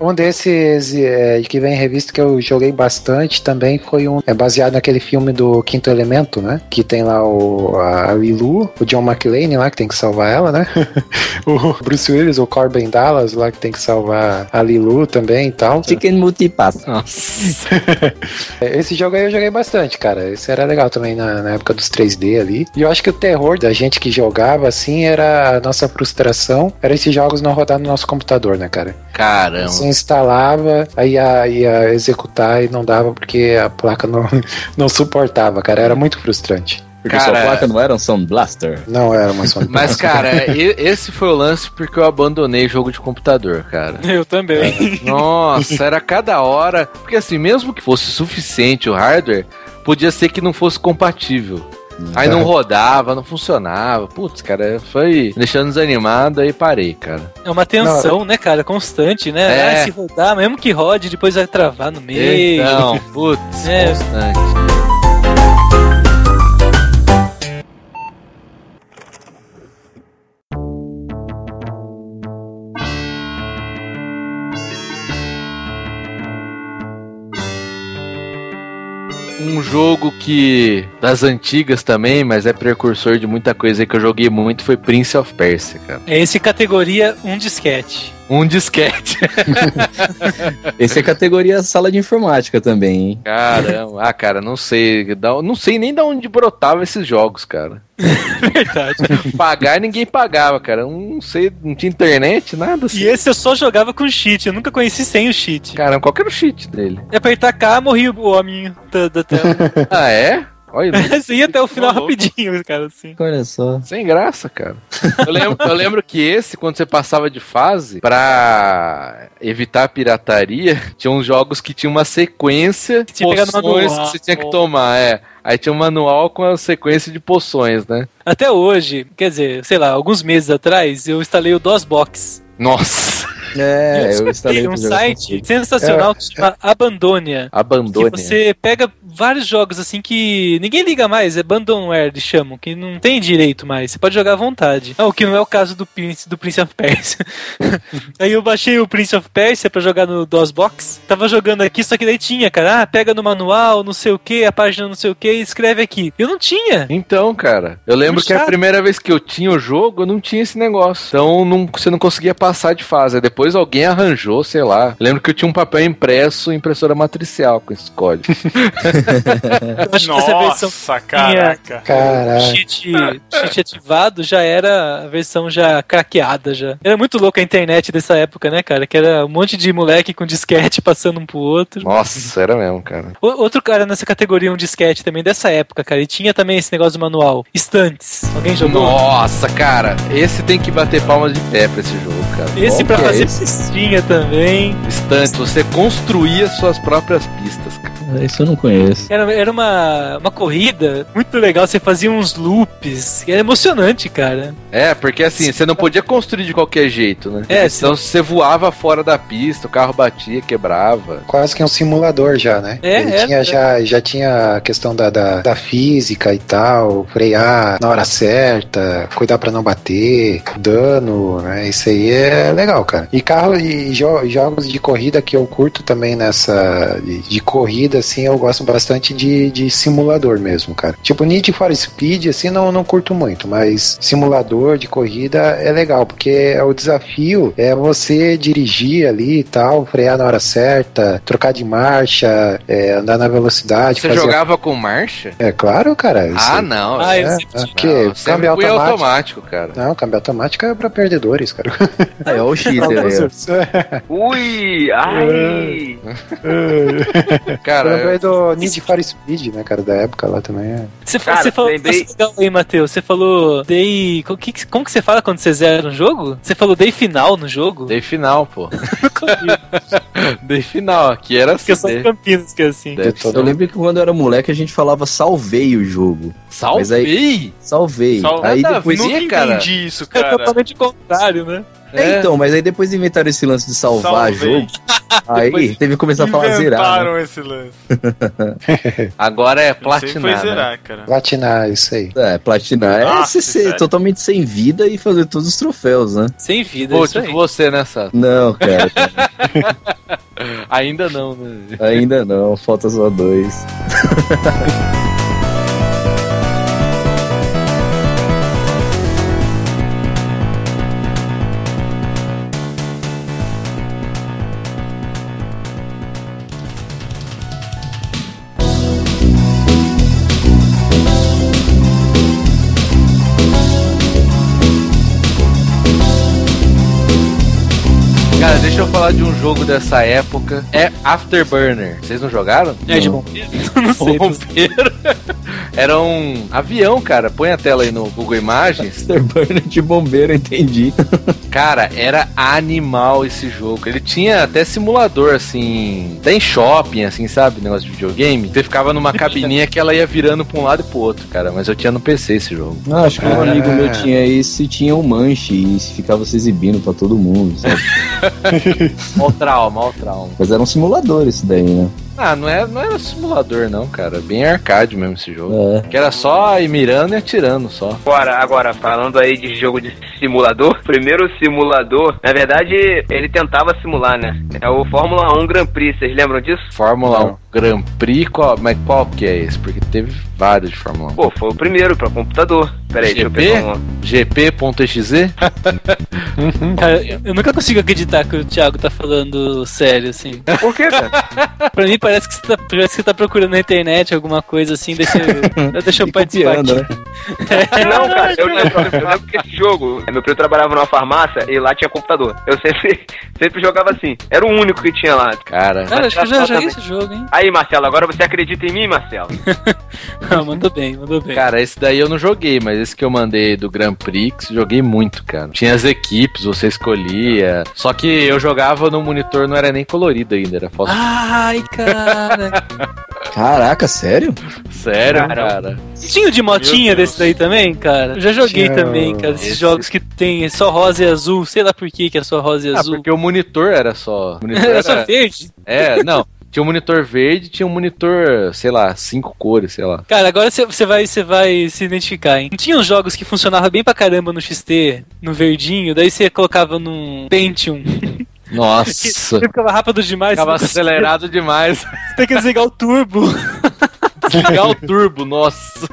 Um desses é, que vem em revista que eu joguei bastante também foi um. É baseado naquele filme do Quinto Elemento, né? Que tem lá o, a Lilu, o John McClane lá que tem que salvar ela, né? o Bruce Willis, o Corbin Dallas lá que tem que salvar a Lilu também e tal. Chicken Multipass. Esse jogo aí eu joguei bastante, cara. Esse era legal também na, na época dos 3D ali. E eu acho que o terror da gente que jogava assim era a nossa frustração. Era esses jogos não rodar no nosso computador, né, cara? caramba. Você instalava, aí ia, ia executar e não dava porque a placa não, não suportava, cara. Era muito frustrante. Porque Cara, sua placa não era um Sound Blaster. Não era uma Sony Mas, cara, esse foi o lance porque eu abandonei jogo de computador, cara. Eu também. Nossa, era cada hora. Porque assim, mesmo que fosse suficiente o hardware, podia ser que não fosse compatível. Aí não rodava, não funcionava. Putz, cara, foi deixando desanimado aí parei, cara. É uma tensão, né, cara? Constante, né? É. Ah, se rodar, mesmo que rode, depois vai travar no meio. Então, putz, É. constante. Um jogo que das antigas também, mas é precursor de muita coisa que eu joguei muito foi Prince of Persia, cara. É esse categoria um disquete. Um disquete. Esse é categoria sala de informática também, hein? Caramba. Ah, cara, não sei. Não sei nem de onde brotava esses jogos, cara. Verdade. Pagar ninguém pagava, cara. Não sei, não tinha internet, nada assim. E esse eu só jogava com cheat, eu nunca conheci sem o cheat. Caramba, qual que era o cheat dele? É apertar K, morria o hominho da, da tela. Ah, é? Olha, Você ia até o final Maluco. rapidinho, cara, assim. Olha só. sem graça, cara. Eu lembro, eu lembro que esse, quando você passava de fase, pra evitar a pirataria, tinha uns jogos que tinha uma sequência de poções que você tinha que tomar, é. Aí tinha um manual com a sequência de poções, né? Até hoje, quer dizer, sei lá, alguns meses atrás, eu instalei o DOSBox. Nossa, É, eu instalei um site sensacional que se chama Abandonia. abandone. Que você pega vários jogos assim que ninguém liga mais, é abandonware eles chamam, que não tem direito mais, você pode jogar à vontade. Ah, o que não é o caso do Prince, do Prince of Persia. aí eu baixei o Prince of Persia pra jogar no DOSBox, tava jogando aqui, só que daí tinha, cara, ah, pega no manual, não sei o que, a página não sei o que, e escreve aqui. Eu não tinha. Então, cara, eu lembro Muito que a primeira vez que eu tinha o jogo, eu não tinha esse negócio. Então não- você não conseguia passar de fase. Aí Depois alguém arranjou, sei lá. Lembro que eu tinha um papel impresso, impressora matricial com esse código. Essa versão Nossa, caraca. Caralho. cheat, cheat ativado já era a versão já craqueada já. Era muito louco a internet dessa época, né, cara? Que era um monte de moleque com disquete passando um pro outro. Nossa, era mesmo, cara. O- Outro cara nessa categoria, um disquete também dessa época, cara. E tinha também esse negócio do manual. Estantes. Alguém jogou? Nossa, cara, esse tem que bater palmas de pé pra esse jogo, cara. Esse Qual pra é fazer pistinha também. Instante, você construía suas próprias pistas, cara. Isso eu não conheço. Era, era uma, uma corrida muito legal. Você fazia uns loops. Era emocionante, cara. É, porque assim, você não podia construir de qualquer jeito, né? É, então você voava fora da pista, o carro batia, quebrava. Quase que um simulador já, né? É, Ele é, tinha, é. Já, já tinha a questão da, da, da física e tal, frear na hora certa, cuidar pra não bater, dano, né? Isso aí é legal, cara. E carro e jo- jogos de corrida que eu curto também nessa. de, de corrida, assim, eu gosto bastante de, de simulador mesmo, cara. Tipo, Need for Speed, assim, não, não curto muito, mas simulador de corrida é legal, porque o desafio é você dirigir ali e tal, frear na hora certa, trocar de marcha, é, andar na velocidade. Você fazer- jogava com marcha? É claro, cara. isso Ah, aí. não. Ah, eu É, sempre é, tive. que Não, câmbio fui automático. automático, cara. Não, câmbio automático é pra perdedores, cara. Aí, ó o cheater aí, ó. Ui, ai. Cara, Eu lembrei do Need for Speed, né, cara, da época lá também. É. Você, fa- Cara, você falou lembrei- aí, Matheus. Você falou day. Como que, como que você fala quando você zera um jogo? Você falou day final no jogo? dei final, pô. Dei final, aqui era Porque assim. de Campinas, que é assim. Eu lembro que quando eu era moleque a gente falava salvei o jogo. Mas Salvei? Salvei. Sal- Aí depois. Nunca cara. entendi isso, É cara. totalmente o contrário, né? É, então, mas aí depois inventaram esse lance de salvar Salvei. jogo. Aí teve que começar a falar zerar. né? Inventaram esse lance. Agora é platinar. foi né? zerar, cara. Platinar, isso aí. É, platinar é Nossa, você ser totalmente sem vida e fazer todos os troféus, né? Sem vida, Pô, isso tipo aí. você nessa. Não, cara, Ainda não, né? ainda não, falta só dois. Deixa eu falar de um jogo dessa época. É Afterburner. Vocês não jogaram? É de bombeiro? Não sei. Bombeiro. Era um avião, cara. Põe a tela aí no Google Imagens. Afterburner de bombeiro, entendi. Cara, era animal esse jogo. Ele tinha até simulador, assim. Tem shopping, assim, sabe? Negócio de videogame. Você ficava numa cabininha que ela ia virando pra um lado e pro outro, cara. Mas eu tinha no PC esse jogo. Ah, acho que um Ah. amigo meu tinha esse, tinha um manche e ficava se exibindo pra todo mundo, sabe? Mal trauma, mal trauma. Mas era um simulador esse daí, né? Ah, não era, não era simulador, não, cara. Bem arcade mesmo esse jogo. É. Que era só ir mirando e atirando só. Agora, agora, falando aí de jogo de simulador, primeiro simulador, na verdade, ele tentava simular, né? É o Fórmula 1 Grand Prix, vocês lembram disso? Fórmula Não. 1 Grand Prix, qual, mas qual que é esse? Porque teve vários de Fórmula 1. Pô, foi o primeiro pra computador. Peraí, deixa eu GP? pegar um. GP.exe? Cara, eu nunca consigo acreditar que o Thiago tá falando sério, assim. Por que, cara? pra mim parece que, você tá, parece que você tá procurando na internet alguma coisa assim, deixa, eu- deixa eu participar né? Não, cara, eu lembro, eu lembro que esse jogo, meu primo trabalhava numa farmácia e lá tinha computador. Eu sempre, sempre jogava assim. Era o único que tinha lá. Cara, Cara, acho que eu já joguei esse jogo, hein? Aí, Marcelo, agora você acredita em mim, Marcelo? Ah, mandou bem, mandou bem. Cara, esse daí eu não joguei, mas esse que eu mandei do Grand Prix, joguei muito, cara. Tinha as equipes, você escolhia. Só que eu jogava no monitor, não era nem colorido ainda, era foto. Ai, cara. Caraca, sério? Sério, Caramba. cara. Tinha o de motinha desse daí também, cara? Eu já joguei Tinha também, cara. Esses esse- jogos que tem só rosa e azul. Sei lá por que que é só rosa e Ah, azul. porque o monitor era só. o monitor Era só verde. É, não. Tinha um monitor verde, tinha um monitor, sei lá, cinco cores, sei lá. Cara, agora você- vai, você vai se identificar, hein? Não tinha uns jogos que funcionavam bem pra caramba no XT, no verdinho, daí você colocava num Pentium. Nossa. Você ficava rápido demais. Ficava acelerado demais. Você tem que desligar o turbo. Desligar o turbo, nossa.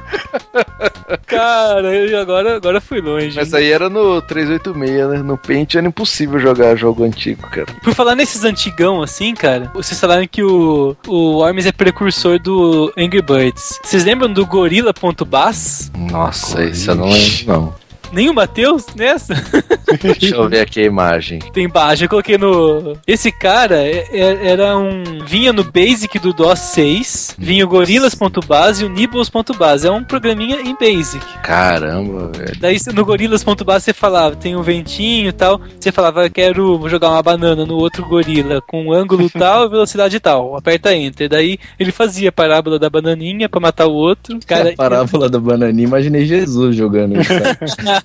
Cara, eu agora, agora fui longe. Essa aí era no 386, né? No Paint era impossível jogar jogo antigo, cara. Por falar nesses antigão assim, cara, vocês falaram que o, o Worms é precursor do Angry Birds. Vocês lembram do Gorilla.bas? Nossa, isso eu não lembro, não. Nem o Matheus nessa? Deixa eu ver aqui a imagem. Tem baixo, eu coloquei no. Esse cara é- é- era um. Vinha no Basic do DOS 6, vinha o Gorillas.base e o Nibbles.base. É um programinha em Basic. Caramba, velho. Daí no Gorillas.base você falava, tem um ventinho e tal. Você falava, quero jogar uma banana no outro gorila com ângulo tal e velocidade tal. Aperta Enter. Daí ele fazia a parábola da bananinha pra matar o outro. Cara, a parábola da bananinha, imaginei Jesus jogando isso.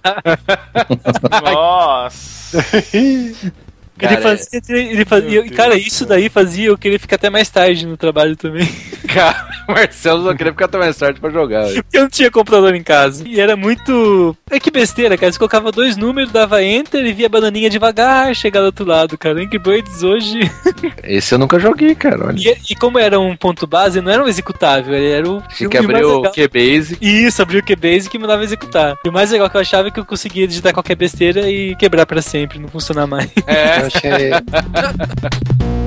Nossa! cara. Nossa. ele fazia. Ele fazia cara, Deus isso daí fazia eu querer ficar até mais tarde no trabalho também. Cara, o Marcelo só queria ficar até mais tarde pra jogar. Porque eu não tinha computador em casa. E era muito. É que besteira, cara. Você colocava dois números, dava enter e via a bananinha devagar chegar do outro lado, cara. Angry Birds hoje. Esse eu nunca joguei, cara. Olha. E, e como era um ponto base, não era um executável, ele era o. Tinha que abrir o QBase. Isso, abrir o QBase que me dava executar. E o mais legal que eu achava é que eu conseguia digitar qualquer besteira e quebrar pra sempre, não funcionar mais. É. Achei.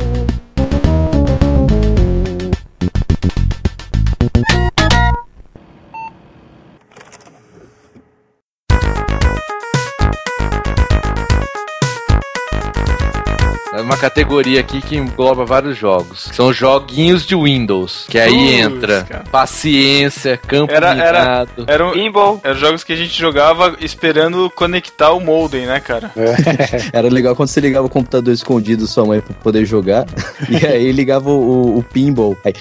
uma categoria aqui que engloba vários jogos. São joguinhos de Windows. Que aí entra cara. paciência, campo Era- era- minado. Eram, Pinball. eram jogos que a gente jogava esperando conectar o modem, né, cara? Era legal quando você ligava o computador escondido da sua mãe pra poder jogar. e aí ligava o, o pinball. Aí.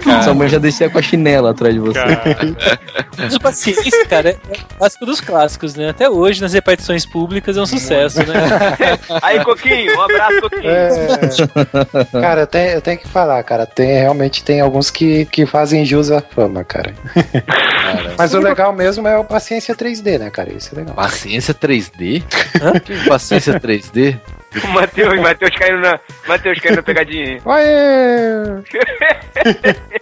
Pronto. Sua mãe já descia com a chinela atrás de você. Mas o paciência, cara, é clássico dos clássicos, né? Até hoje, nas repartições públicas, é um sucesso, né? Aí, Coquinho, um abraço, Coquinho. É, cara, eu tenho, eu tenho que falar, cara. Tem, realmente tem alguns que, que fazem jus à fama, cara. Mas o legal mesmo é o Paciência 3D, né, cara? Isso é legal. Paciência 3D? Que paciência 3D? O Matheus, Matheus caindo na. Matheus caindo na pegadinha. Ué!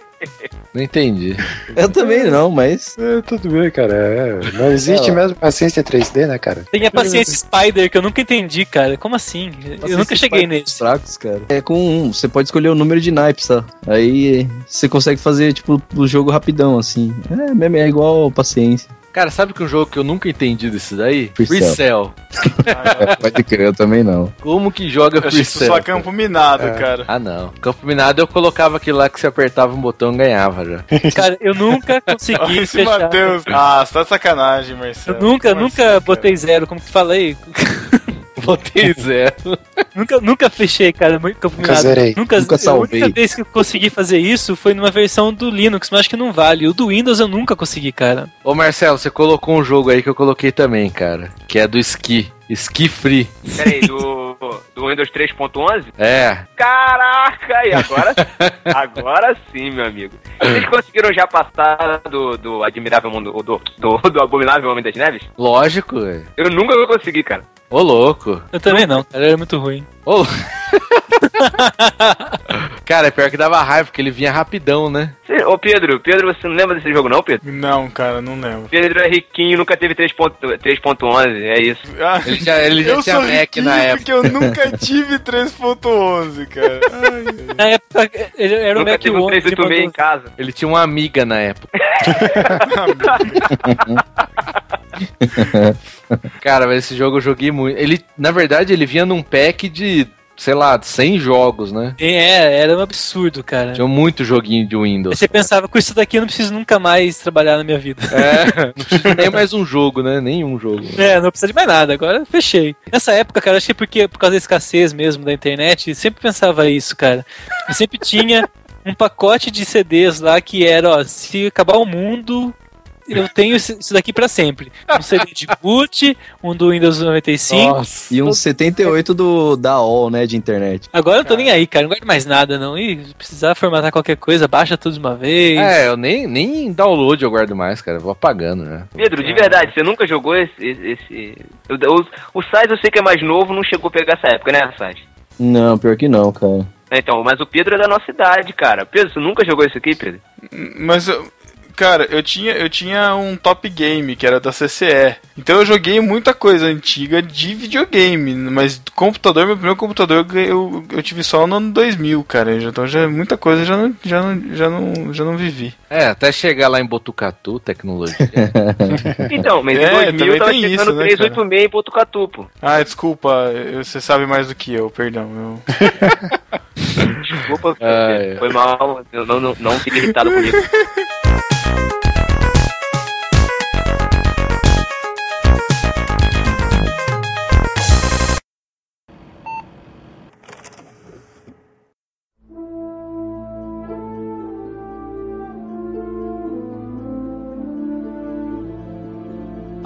Não entendi. Eu também não, mas. É, tudo bem, cara. É, não existe É, mesmo Paciência 3D, né, cara? Tem a paciência Spider, que eu nunca entendi, cara. Como assim? Eu nunca cheguei nesse. Fracos, cara. É com um, você pode escolher o número de naipes, tá? Aí você consegue fazer, tipo, o jogo rapidão, assim. É, mesmo, é igual paciência. Cara, sabe que um jogo que eu nunca entendi desse daí? Free Free Cell. Cell. É, pode crer, eu também não. Como que joga Eu achei Free que isso Cell? só campo minado, É. cara. Ah, não. Campo Minado eu colocava aquilo lá que você apertava um botão e ganhava já. Cara, eu nunca consegui esse fechar. Matheus. Ah, você tá de sacanagem, Marcelo. Eu nunca, Como nunca assim, cara? botei zero, como que falei? Botei zero. nunca, nunca fechei, cara, Nunca minado. zerei. Nunca, Nunca A salvei. única vez que eu consegui fazer isso foi numa versão do Linux, mas acho que não vale. O do Windows eu nunca consegui, cara. Ô Marcelo, você colocou um jogo aí que eu coloquei também, cara. Que é do Ski. Ski Free. Peraí, do, do Windows 3.11? É. Caraca, e agora? agora sim, meu amigo. Vocês conseguiram já passar do, do Admirável Mundo, do, do, do Abominável Homem das Neves? Lógico, velho. Eu nunca consegui, cara. Ô louco. Eu também não, cara, era muito ruim. Ô, Cara, é pior que dava raiva, porque ele vinha rapidão, né? Cê- Ô Pedro, Pedro, você não lembra desse jogo não, Pedro? Não, cara, não lembro. Pedro é riquinho, nunca teve 3.11, 3.11, é isso. Ah, Ele já, ele já tinha Mac na época. porque eu nunca tive 3.11, cara. Ai. Na época, ele era o nunca Mac teve um 11. 386 em casa. Ele tinha uma amiga na época. Cara, mas esse jogo eu joguei muito. Ele, na verdade, ele vinha num pack de, sei lá, 100 jogos, né? É, era um absurdo, cara. Tinha muito joguinho de Aí Windows. você pensava, com isso daqui eu não preciso nunca mais trabalhar na minha vida. É, não precisa nem mais um jogo, né? Nenhum jogo. É, não precisa de mais nada, agora fechei. Nessa época, cara, acho que é porque por causa da escassez mesmo da internet, sempre pensava isso, cara. Eu sempre tinha um pacote de CDs lá que era, ó, se acabar o mundo, eu tenho isso daqui pra sempre. Um CD de boot, um do Windows 95. E um 78 do, da AOL, né, de internet. Agora eu não tô nem aí, cara, não guardo mais nada, não. E se precisar formatar qualquer coisa, baixa tudo de uma vez. É, eu nem, nem download eu guardo mais, cara. Eu vou apagando, né? Pedro, de verdade, você nunca jogou esse. esse, O, o, o Sais eu sei que é mais novo, não chegou a pegar essa época, né, Sais? Não, pior que não, cara. Então, mas o Pedro é da nossa idade, cara. Pedro, você nunca jogou isso aqui, Pedro? Mas, eu- cara, eu tinha, eu tinha um top game que era da CCE. Então eu joguei muita coisa antiga de videogame. Mas computador, meu primeiro computador eu, eu, eu tive só no ano 2000, cara. Então já muita coisa eu já não, já não, já não, já não vivi. É, até chegar lá em Botucatu, tecnologia. Então, mas É, em 2000 também tava tem chegando isso, né, 386 em Botucatu, pô. Ah, desculpa, eu- você sabe mais do que eu, perdão. Eu... Desculpa, Ah, é. foi mal. Eu não, não, não fique irritado comigo.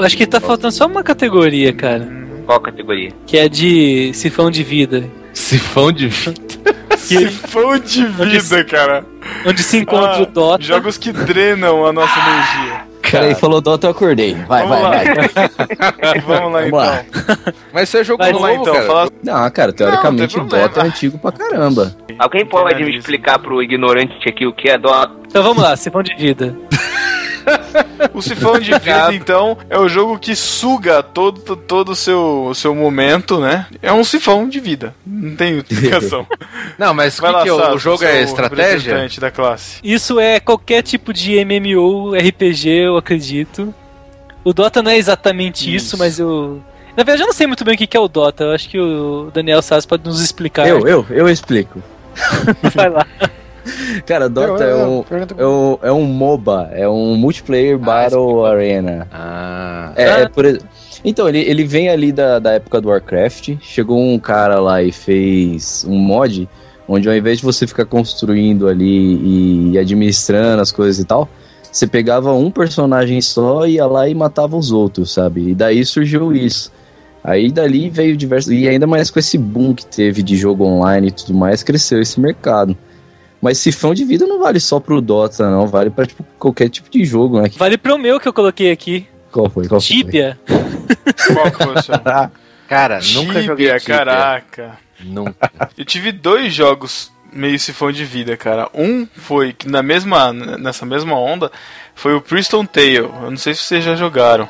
Acho que tá faltando só uma categoria, cara. Qual categoria? Que é de sifão de vida. Sifão de vida. Sifão de vida, cara. Onde se encontra Ah, o Dota. Jogos que drenam a nossa energia. Peraí, falou Dota, eu acordei. Vai, Vamos vai, lá. vai. Vamos lá Vamos então. lá. Mas você jogou Vamos novo, lá então, cara. fala Não, cara, teoricamente não o Dota é antigo pra caramba. Alguém pode me explicar pro ignorante aqui o que é Dota? Então vamos lá, sifão de vida. O Sifão de Vida, então, é o jogo que suga todo, todo o seu, o seu momento, né? É um sifão de vida. Não tem explicação. Não, mas Vai que lá, que é o- Sato, o jogo é seu estratégia? da classe. Isso é qualquer tipo de MMO, RPG, eu acredito. O Dota não é exatamente isso, Isso. mas eu. Na verdade, eu não sei muito bem o que que é o Dota. Eu acho que o Daniel Sass pode nos explicar. Eu, eu, eu explico. Vai lá. Cara, Dota é um, é um, é um MOBA, é um Multiplayer Battle Arena. Ah. É, é por Então, ele, ele vem ali da, da época do Warcraft. Chegou um cara lá e fez um mod onde ao invés de você ficar construindo ali e administrando as coisas e tal, você pegava um personagem só, ia lá e matava os outros, sabe? E daí surgiu isso. Aí dali veio diversos. E ainda mais com esse boom que teve de jogo online e tudo mais, cresceu esse mercado. Mas sifão de vida não vale só pro Dota, não. Vale pra tipo, qualquer tipo de jogo, né? Vale pro meu que eu coloquei aqui. Qual foi? Qual foi? Tibia. Qual que foi o seu? Cara, nunca joguei Tibia. caraca. Nunca. Eu tive dois jogos meio sifão de vida, cara. Um foi que na mesma, nessa mesma onda foi o Priston Tale. Eu não sei se vocês já jogaram.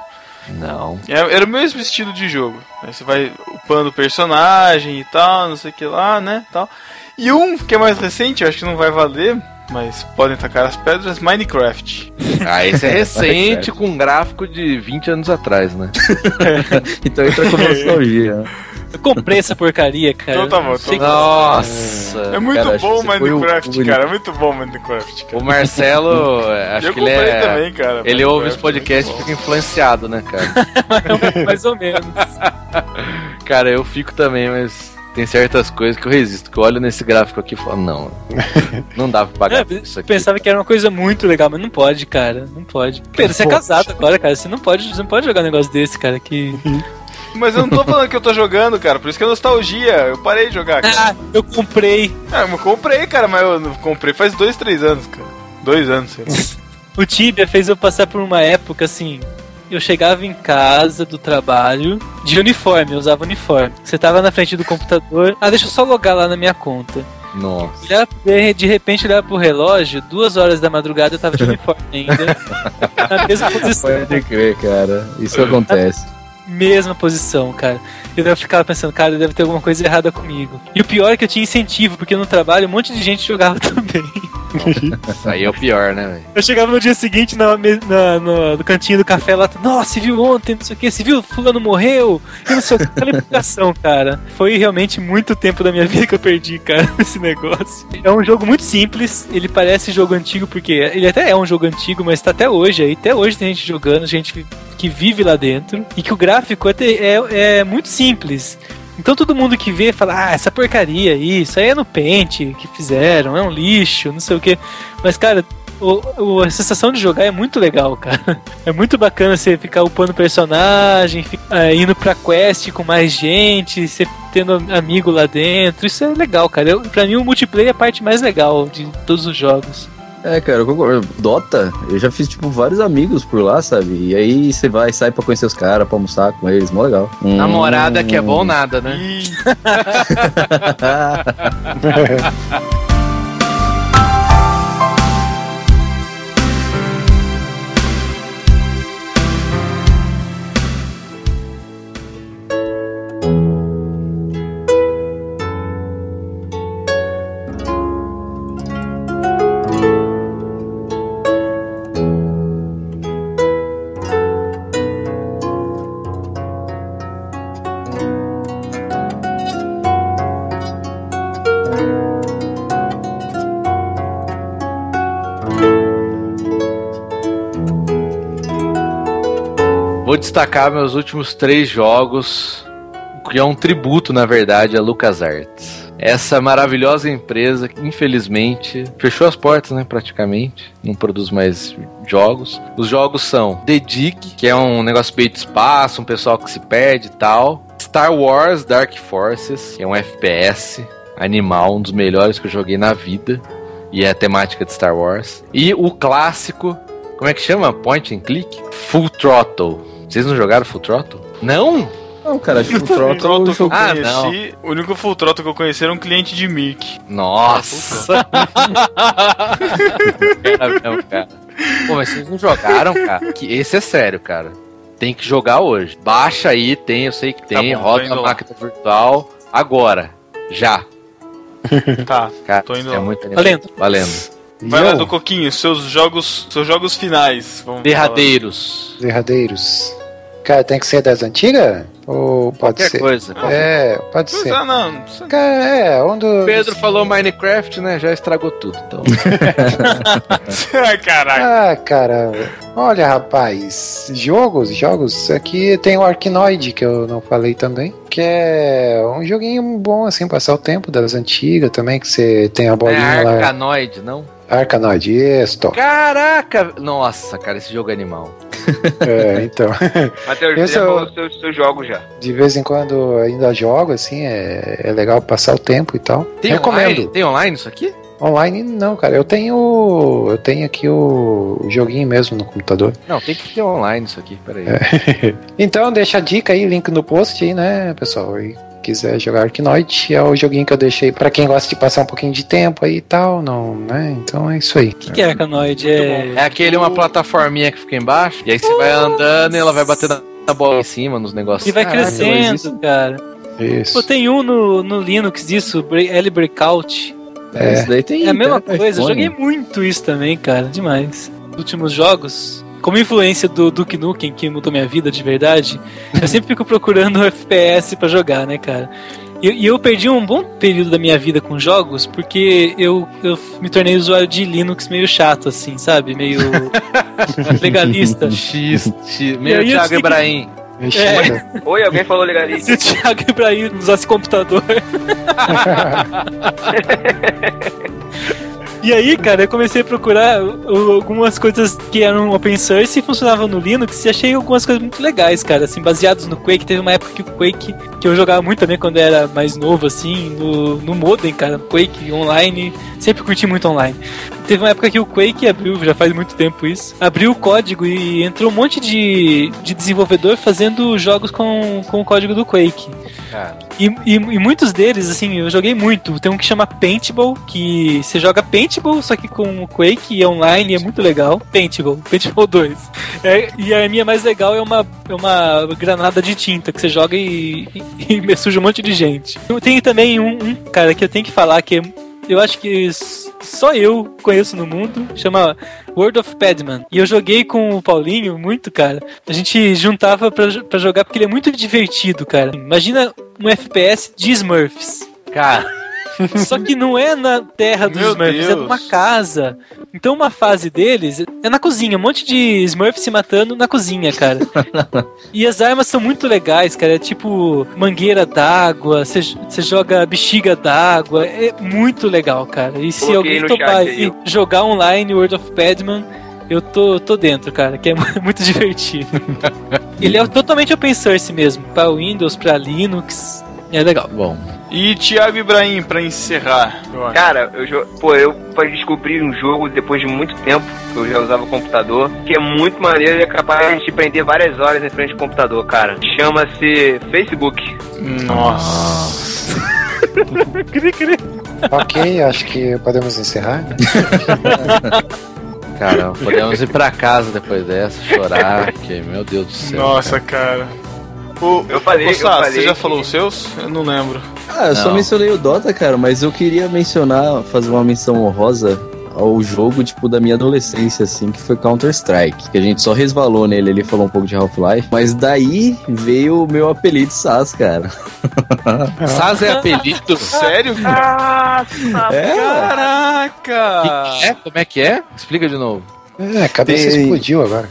Não. É- Era o mesmo estilo de jogo. Aí você vai upando o personagem e tal, não sei o que lá, né? Tal. E um que é mais recente, eu acho que não vai valer, mas podem tacar as pedras, Minecraft. Ah, esse é recente com um gráfico de 20 anos atrás, né? então entra com nostalgia. Eu comprei essa porcaria, cara. Então tá bom, então que- Nossa! É muito Cara, bom o Minecraft, único. cara. É muito bom Minecraft, cara. O Marcelo, é, acho Eu que ele comprei é. também, cara. Ele ouve os Minecraft, podcasts e fica influenciado, né, cara? Mais ou menos. cara, eu fico também, mas tem certas coisas que eu resisto. Que eu olho nesse gráfico aqui e falo, não, não dá pra pagar É, isso aqui. pensava que era uma coisa muito legal, mas não pode, cara. Não pode. Pedro, você é casado agora, cara. Você não pode, você não pode jogar um negócio desse, cara. Que. Mas eu não tô falando que eu tô jogando, cara. Por isso que é nostalgia. Eu parei de jogar, cara. Ah, eu comprei. Ah, eu comprei, cara, mas eu não comprei faz dois, três anos, cara. Dois anos, sei lá. O Tibia fez eu passar por uma época assim. Eu chegava em casa do trabalho de uniforme, eu usava uniforme. Você tava na frente do computador, ah, deixa eu só logar lá na minha conta. Nossa. De, repente olhava pro relógio, duas horas da madrugada eu tava de uniforme ainda. na mesma posição. Pode crer, cara. Isso acontece. Mesma posição, cara. Eu eu ficava pensando, cara, deve ter alguma coisa errada comigo. E o pior é que eu tinha incentivo, porque no trabalho um monte de gente jogava também. Isso aí é o pior, né, velho? Eu chegava no dia seguinte na, na- no, no cantinho do café lá, nossa, você viu ontem, não sei o que, você viu, fulano morreu, e não sei o que, aquela empolgação, cara. Foi realmente muito tempo da minha vida que eu perdi, cara, esse negócio. É um jogo muito simples, ele parece jogo antigo, porque ele até é um jogo antigo, mas tá até hoje aí, até hoje tem gente jogando, gente que vive lá dentro, e que o gráfico é, é, é muito simples. Então todo mundo que vê fala, ah, essa porcaria aí, isso aí é no pente que fizeram, é um lixo, não sei o que. Mas, cara, o, o- a sensação de jogar é muito legal, cara. É muito bacana você ficar upando personagem, ah, indo pra quest com mais gente, você tendo amigo lá dentro. Isso é legal, cara. Eu, pra mim, o multiplayer é a parte mais legal de todos os jogos. É, cara, eu concordo. Dota, eu já fiz, tipo, vários amigos por lá, sabe? E aí você vai, sai pra conhecer os caras, pra almoçar com eles, mó legal. Hum. Namorada que é bom nada, né? destacar meus últimos três jogos, que é um tributo, na verdade, a LucasArts. Essa maravilhosa empresa infelizmente, fechou as portas, né, praticamente. Não produz mais jogos. Os jogos são The Dig, que é um negócio meio de espaço, um pessoal que se perde e tal. Star Wars Dark Forces, que é um FPS animal, um dos melhores que eu joguei na vida. E é a temática de Star Wars. E o clássico, como é que chama? Point and Click? Full Throttle. Vocês não jogaram Full Throttle? Não? Não, cara, acho que o Full Trotto Throttle eu Ah, conheci, o único Full Throttle que eu conheci era um cliente de Mic. Nossa! Era mesmo, cara. Pô, mas vocês não jogaram, cara? Que esse é sério, cara. Tem que jogar hoje. Baixa aí, tem, eu sei que tem, bom, tô roda na máquina virtual. Agora. Já. Tá, Cara, tô indo é lá. muito animado. Valendo. Valendo. Vai lá do Coquinho, seus jogos, seus jogos finais. Vamos Derradeiros. Derradeiros. Cara, tem que ser das antigas? Ou pode Qualquer ser? coisa. É, pode Pois ser. é, não. Cara, é, onde. Pedro falou Minecraft, né? Já estragou tudo. Então. Caraca. Ah, caramba. Olha, rapaz, jogos, jogos. Aqui tem o Arkanoid, que eu não falei também. Que é um joguinho bom, assim, passar o tempo das antigas também, que você tem a é bolinha lá. Arcanoid, não? Arkanoid, isso. Caraca! Nossa, cara, esse jogo é animal. É, então. Matheus, já é seus, seus jogos já. De vez em quando ainda jogo, assim, é, é legal passar o tempo e tal. Tem Recomendo. online? Tem online isso aqui? Online não, cara. Eu tenho. Eu tenho aqui o, o joguinho mesmo no computador. Não, tem que ter online isso aqui, peraí. Então deixa a dica aí, link no post aí, né, pessoal? E quiser jogar Arkanoid, é o joguinho que eu deixei pra quem gosta de passar um pouquinho de tempo aí e tal, não, né? Então é isso aí. O que, que é Arkanoid? É... É aquele uma plataforminha que fica embaixo, e aí você vai andando e ela vai batendo na bola em cima, nos negócios. E vai crescendo, cara. Isso. Pô, tem um no, no Linux, isso, L Breakout. É. Isso daí tem. É a mesma coisa, eu joguei muito isso também, cara, demais. Nos últimos jogos, como influência do Duke Nukem, que mudou minha vida de verdade, eu sempre fico procurando FPS pra jogar, né, cara? E, e eu perdi um bom período da minha vida com jogos, porque eu, eu me tornei usuário de Linux meio chato, assim, sabe? Meio legalista. X, X, eu Thiago que- Ibrahim. É. Oi, alguém falou legalismo. Se o Thiago Ibrahim usasse computador. E aí, cara, eu comecei a procurar algumas coisas que eram open source e funcionavam no Linux e achei algumas coisas muito legais, cara, assim, baseados no Quake. Teve uma época que o Quake, que eu jogava muito também quando era mais novo, assim, no, no modem, cara, Quake online, sempre curti muito online. Teve uma época que o Quake abriu, já faz muito tempo isso, abriu o código e entrou um monte de, de desenvolvedor fazendo jogos com, com o código do Quake. E, e, e muitos deles, assim, eu joguei muito. Tem um que chama Paintball, que você joga Paintball, só que com o Quake e é online, é muito legal. Paintball, Paintball 2. É, e a minha mais legal é uma, é uma granada de tinta, que você joga e, e, e suja um monte de gente. Tem também um, um, cara, que eu tenho que falar, que é, eu acho que só eu conheço no mundo, chama World of Padman. E eu joguei com o Paulinho muito, cara. A gente juntava pra, pra jogar porque ele é muito divertido, cara. Imagina um FPS de Smurfs. Cara. Só que não é na terra dos Meu Smurfs, é Deus. numa casa. Então uma fase deles é na cozinha, um monte de Smurfs se matando na cozinha, cara. e as armas são muito legais, cara. É tipo mangueira d'água, você joga bexiga d'água. É muito legal, cara. E se Coloquei alguém topar e jogar online World of Padman, eu tô, tô dentro, cara, que é mu- muito divertido. Ele é totalmente open source mesmo, pra Windows, pra Linux. É legal. Bom. E Thiago Ibrahim, pra encerrar. eu. Cara, eu pô, eu fui descobrir um jogo depois de muito tempo, que eu já usava computador, que é muito maneiro e é capaz de te prender várias horas em frente ao computador, cara. Chama-se Facebook. Nossa. ok, acho que podemos encerrar. Cara, podemos ir pra casa depois dessa, chorar, que, meu Deus do céu. Nossa, cara. O, Eu falei, Sá, você já que- falou os seus? Eu não lembro. Ah, eu só Não. mencionei o Dota, cara, mas eu queria mencionar, fazer uma menção honrosa ao jogo, tipo, da minha adolescência, assim, que foi Counter-Strike. Que a gente só resvalou nele, ele falou um pouco de Half-Life. Mas daí veio o meu apelido Sas, cara. Saz é apelido? Sério? É, Caraca! É? Como é que é? Explica de novo. É, a cabeça Tem- explodiu agora.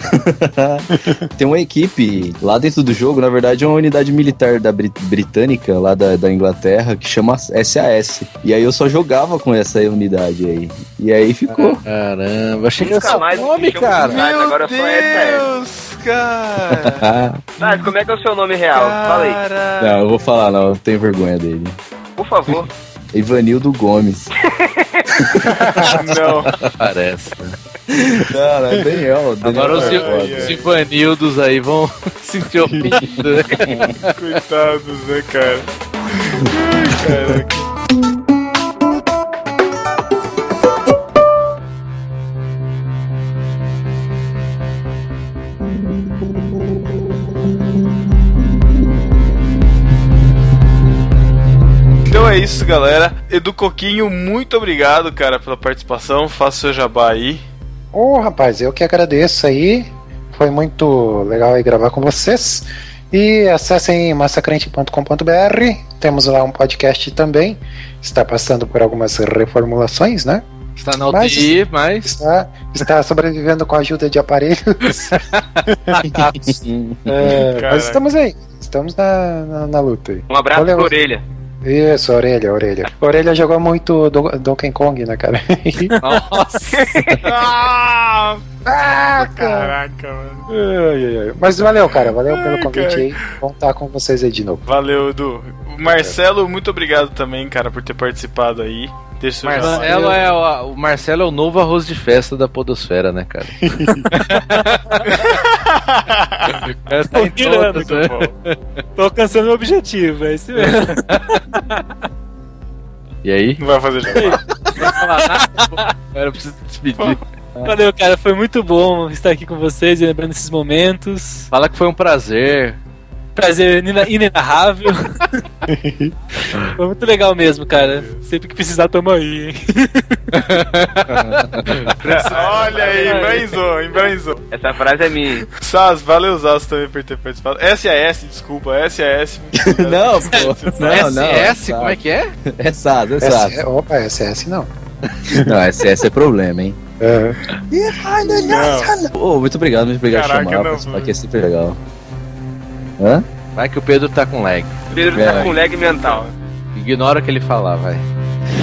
Tem uma equipe lá dentro do jogo, na verdade é uma unidade militar da Brit- britânica, lá da, da Inglaterra, que chama SAS. E aí eu só jogava com essa unidade aí. E aí ficou. Caramba, achei que era mais nome, cara. Sas, agora é SAS. Deus, cara! Sas, como é que é o seu nome real? Fala aí. Não, eu vou falar, não, eu tenho vergonha dele. por favor. Ivanildo Gomes. Não. Parece. Não, não, Daniel. Daniel Agora os, foda. os Ivanildos aí vão sentir ofendidos. né? Coitados, né, cara? Ai, caraca. Então é isso, galera. Edu Coquinho, muito obrigado, cara, pela participação. Faça o seu jabá aí. Ô, rapaz, eu que agradeço aí. Foi muito legal aí gravar com vocês. E acessem massacrente.com.br. Temos lá um podcast também. Está passando por algumas reformulações, né? Está na UTI, mas. Está, está sobrevivendo com a ajuda de aparelhos. É, mas estamos aí. Estamos na, na, na luta aí. Um abraço Valeu. orelha. Isso, a orelha, a orelha. A orelha jogou muito Do- Donkey Kong, né, cara? Nossa! Ah, ah, cara. caraca, mano. Ai, ai, ai. Mas valeu, cara. Valeu Ai, pelo convite cara. aí. Vamos estar com vocês aí de novo. Valeu, Edu. Marcelo, muito obrigado também, cara, por ter participado aí. Deixa. Marcelo é o, o Marcelo é o novo arroz de festa da podosfera, né, cara? É, tá virando, todas, né? Tô alcançando o objetivo, é isso mesmo. E aí? Não vai fazer jabá. Agora eu preciso despedir. Valeu, cara. Foi muito bom estar aqui com vocês e lembrando esses momentos. Fala que foi um prazer. Prazer inena- inenarrável. Foi muito legal mesmo, cara. Sempre que precisar, tamo aí, hein? Olha aí, embranzou, embranzou. Essa frase é minha. Sas, valeu Sas também por ter participado. SAS, desculpa, SAS. Não, pô. Não, não. SS, como é que é? É SAS, é SAS. Opa, SS não. Não, SS é problema, hein? É. Ô, muito obrigado, muito obrigado Caraca, por chamar. não, aqui é sempre legal. Hã? Vai que o Pedro tá com lag. Pedro É. tá com lag mental. Ignora o que ele falar, vai.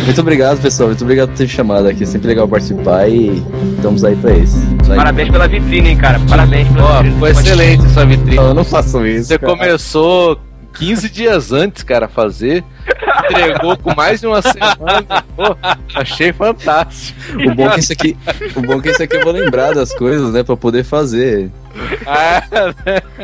Muito obrigado, pessoal. Muito obrigado por ter chamado aqui. É sempre legal participar e estamos aí pra isso. Isso aí. Parabéns pela vitrine, hein, cara. Parabéns pela Ó, vitrine. foi excelente essa vitrine. Eu não faço isso. Você cara. começou 15 dias antes, cara, a fazer. Entregou com mais de uma semana. Pô, achei fantástico. O bom é que isso aqui, o bom é que isso aqui eu vou lembrar das coisas, né, pra poder fazer. Ah,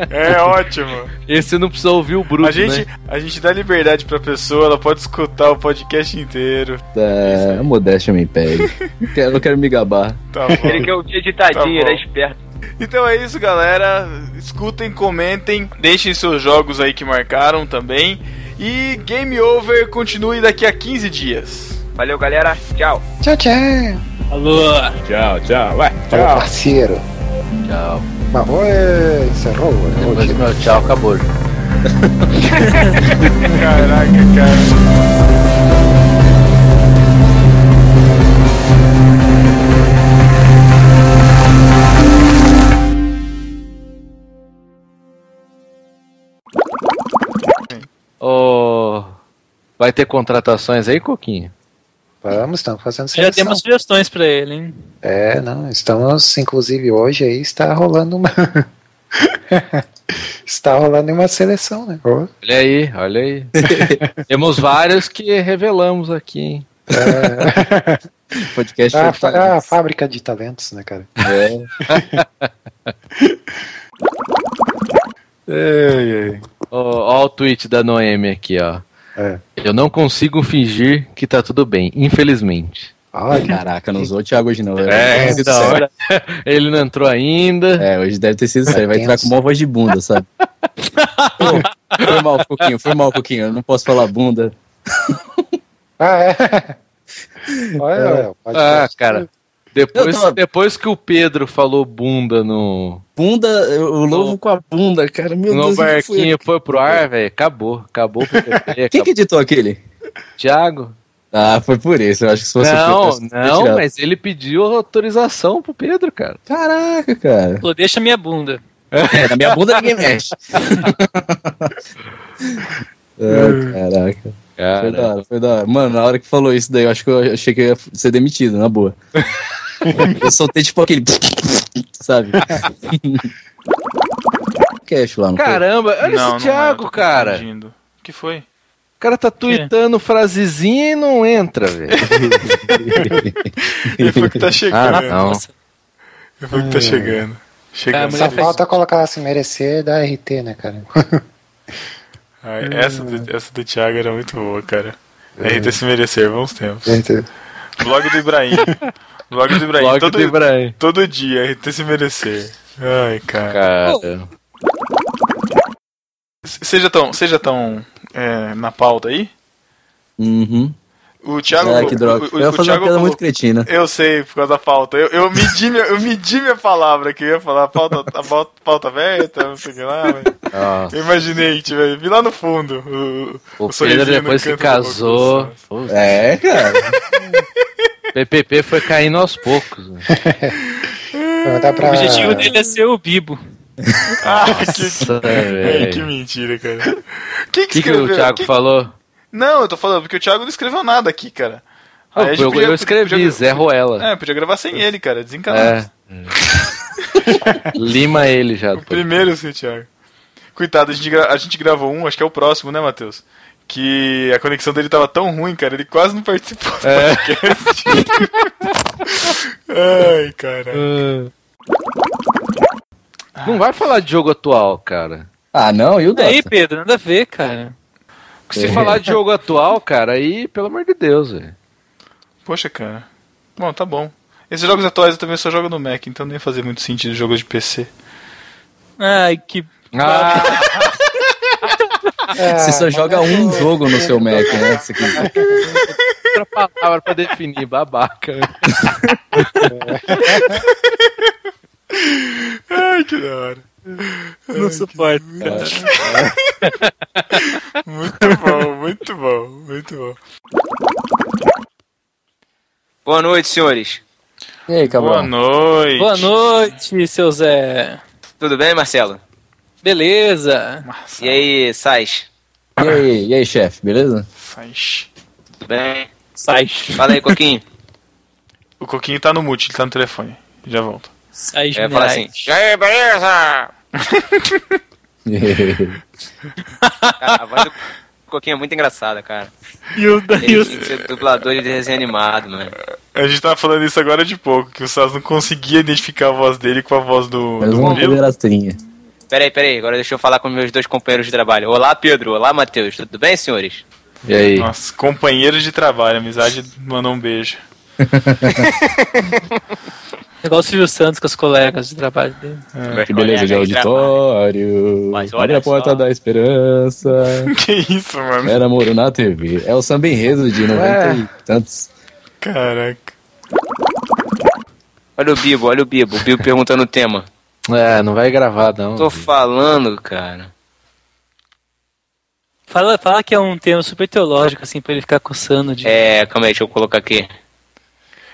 É ótimo. esse não precisa ouvir o Bruto, A gente, né? a gente dá liberdade pra pessoa, ela pode escutar o podcast inteiro. É, a modéstia me impede. Quero, não quero me gabar. Tá bom. Ele quer ouvir editadinho, Tá bom. ele é esperto. Então é isso, galera. Escutem, comentem, deixem seus jogos aí que marcaram também. E Game Over continue daqui a 15 dias. Valeu, galera. Tchau. Tchau, tchau. Alô. Tchau, tchau. Ué, Falou, parceiro. Tchau. Mas oi, encerrou. Depois Hoje. do meu tchau, acabou. Caraca, cara. Ô, vai ter contratações aí, Coquinho? Vamos, estamos fazendo Já seleção. dei umas sugestões pra ele, hein? É, não, estamos, inclusive hoje aí está rolando uma. está rolando uma seleção, né? Olha aí, olha aí. Temos vários que revelamos aqui, hein? Podcast a, foi fa- a fábrica de talentos, né, cara? É. Ó, ó o tweet da Noemi aqui, ó. É. Eu não consigo fingir que tá tudo bem, infelizmente. Olha, Caraca, não usou o Thiago hoje não. É, da sério. Ele não entrou ainda. É, hoje deve ter sido sério. Vai entrar com uma voz de bunda, sabe? Pô, foi mal, Coquinho, foi mal, Coquinho. Eu não posso falar bunda. Ah, é. Olha, olha, pode Ah, cara. Depois, depois que o Pedro falou bunda no, Bunda, o lobo com a bunda, cara. Meu no Deus, o foi barquinho foi pro ar, velho. Acabou. Acabou o PPP. Quem Acabou. que editou aquele? Thiago? Ah, foi por isso. Eu acho que se fosse Não, o Pedro, não, mas ele pediu autorização pro Pedro, cara. Caraca, cara. Falou, deixa minha bunda. É, na minha bunda ninguém mexe. Ai, caraca. Foi Cara, da hora, foi da hora. Mano, na hora que falou isso daí, eu acho que eu achei que eu ia ser demitido, na boa. eu soltei tipo aquele. Sabe? Cash lá, não foi? Caramba, olha Não, esse é, Thiago, tô cara. O que foi? O cara tá tweetando frasezinha e não entra, velho. Ele foi que tá chegando. Ah, não. Ele foi que tá chegando. Chegando. Só falta colocar se merecer da RT, né, cara? Ai, essa, do, essa do Thiago era muito boa, cara. RT se merecer, bons tempos. Blog do Ibrahim. Blog do Ibrahim. Blog todo, do Ibrahim. todo dia, RT se merecer. Ai, cara. Cara. Seja tão, seja tão é, na pauta aí. Uhum. O Thiago. Ah, que droga. o- o- eu ia o fazer Thiago uma piada muito cretina. Eu sei, por causa da pauta. Eu, eu, medi, minha, eu medi minha palavra que eu ia falar a pauta, a pauta, pauta aberta, não sei o que lá. Ó, eu imaginei, tipo, vi lá no fundo. O, o sorrisinho Pedro depois boca, casou. pô, É, cara. PPP foi caindo aos poucos. né? Dá O pra... objetivo dele é ser o Bibo. Ah, que, Nossa, Ai, velho. que mentira, cara. O que que, que o Thiago Quem- falou? Não, eu tô falando porque o Thiago não escreveu nada aqui, cara. Aí eu, podia- eu escrevi, podia- Zé Ruela. É, podia gravar sem ele, cara, desencanado. É. Lima ele já. O primeiro, seu Thiago. Coitado, a gente, gra- a gente gravou um, acho que é o próximo, né, Matheus? Que a conexão dele tava tão ruim, cara, ele quase não participou do É. podcast. Ai, cara. Não vai falar de jogo atual, cara. Ah, não, e o Dota? Aí, Pedro, nada a ver, cara. Se É. falar de jogo atual, cara, aí, pelo amor de Deus, velho. Poxa, cara. Bom, tá bom. Esses jogos atuais eu também só jogo no Mac, então nem fazia muito sentido jogos de PC. Ai, que. Ah, Você só joga um jogo no seu Mac, né? Quer- outra palavra pra definir, babaca. Ai, que da hora. Não suporto, cara. Muito bom, muito bom, muito bom. Boa noite, senhores. E aí, Boa Cabral? noite. Boa noite, seu Zé. Tudo bem, Marcelo? Beleza. E aí, Sais? E aí, e aí chefe, beleza? Faz. Tudo bem? Sai. Fala aí, Coquinho. O Coquinho tá no mute, ele tá no telefone. Já volto. Sai, Eu falar assim, e aí, beleza? Cara, a voz do Coquinho é muito engraçada, cara. E o, Ele dublador de desenho animado, mano. A gente tava falando isso agora de pouco, que o Sas não conseguia identificar a voz dele com a voz do, Mas do uma Murilo. Peraí, peraí, agora deixa eu falar com meus dois companheiros de trabalho. Olá, Pedro. Olá, Matheus. Tudo bem, senhores? E aí? Nossa, companheiros de trabalho, amizade mandou um beijo. Igual o Silvio Santos com os colegas de trabalho dele. Meus Que beleza de auditório. Olha a porta só. da esperança. Que isso, mano? Era Moro na TV. É o samba enredo de 90 Ué. e tantos. Caraca. Olha o Bibo, olha o Bibo. O Bibo perguntando o tema. É, não vai gravar, não. Tô falando, cara. Fala, fala que é um tema super teológico, assim, pra ele ficar coçando de. É, calma aí, deixa eu colocar aqui.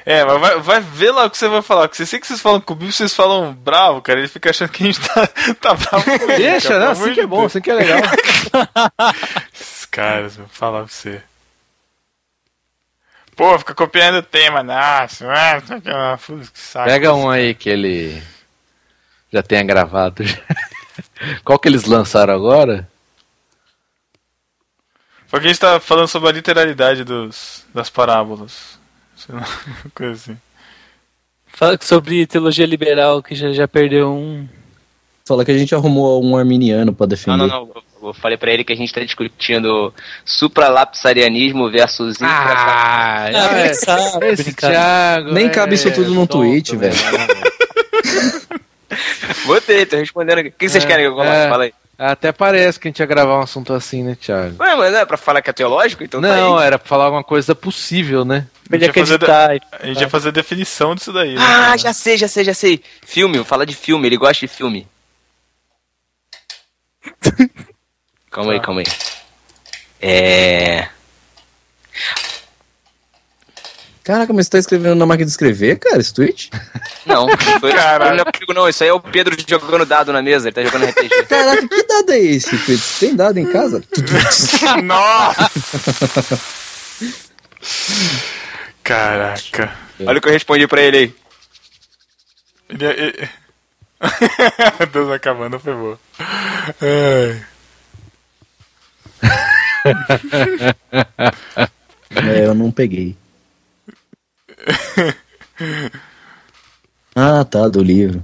É, mas vai, vai ver lá o que você vai falar. Porque eu sei que vocês falam comigo, vocês falam bravo, cara. Ele fica achando que a gente tá, tá bravo com ele. Deixa, cara, pelo Assim que é bom, assim que é legal. Esses caras, vou falar pra você. Pô, fica copiando o tema, nossa. ah, que- putz, que saco. Pega um aí que ele já tenha gravado. Qual que eles lançaram agora? Porque a gente tá falando sobre a literalidade dos, das parábolas. Sei lá, uma coisa assim. Fala sobre teologia liberal, que já, já perdeu um. Fala que a gente arrumou um arminiano pra defender. Não, não, não. Eu- falei pra ele que a gente tá discutindo supralapsarianismo versus Ah, Ah, é, sabe, esse brincar. Thiago. Nem é cabe isso tudo num tonto, tweet, né? Botei, tô respondendo aqui. O que vocês É, querem que eu coloque? é. Fala aí. Até parece que a gente ia gravar um assunto assim, né, Thiago? Ué, mas não é pra falar que é teológico? Então tá Não, aí. era pra falar alguma coisa possível, né? A Ele gente, fazer, acreditar. e- a gente ia fazer a definição disso daí. né, Ah, já sei, já sei, já sei. Filme, vou falar de filme, ele gosta de filme. calma aí, Tá. calma aí. É. Caraca, mas você tá escrevendo na máquina de escrever, cara, esse tweet? Não, foi, Caralho. não é não, isso aí é o Pedro jogando dado na mesa, ele tá jogando RPG. Caraca, que dado é esse? Você tem dado em casa? Nossa! Caraca. Olha o que eu respondi pra ele aí. Ele, ele... Deus acabando, foi boa. Ai. É, eu não peguei. Ah, tá, do livro.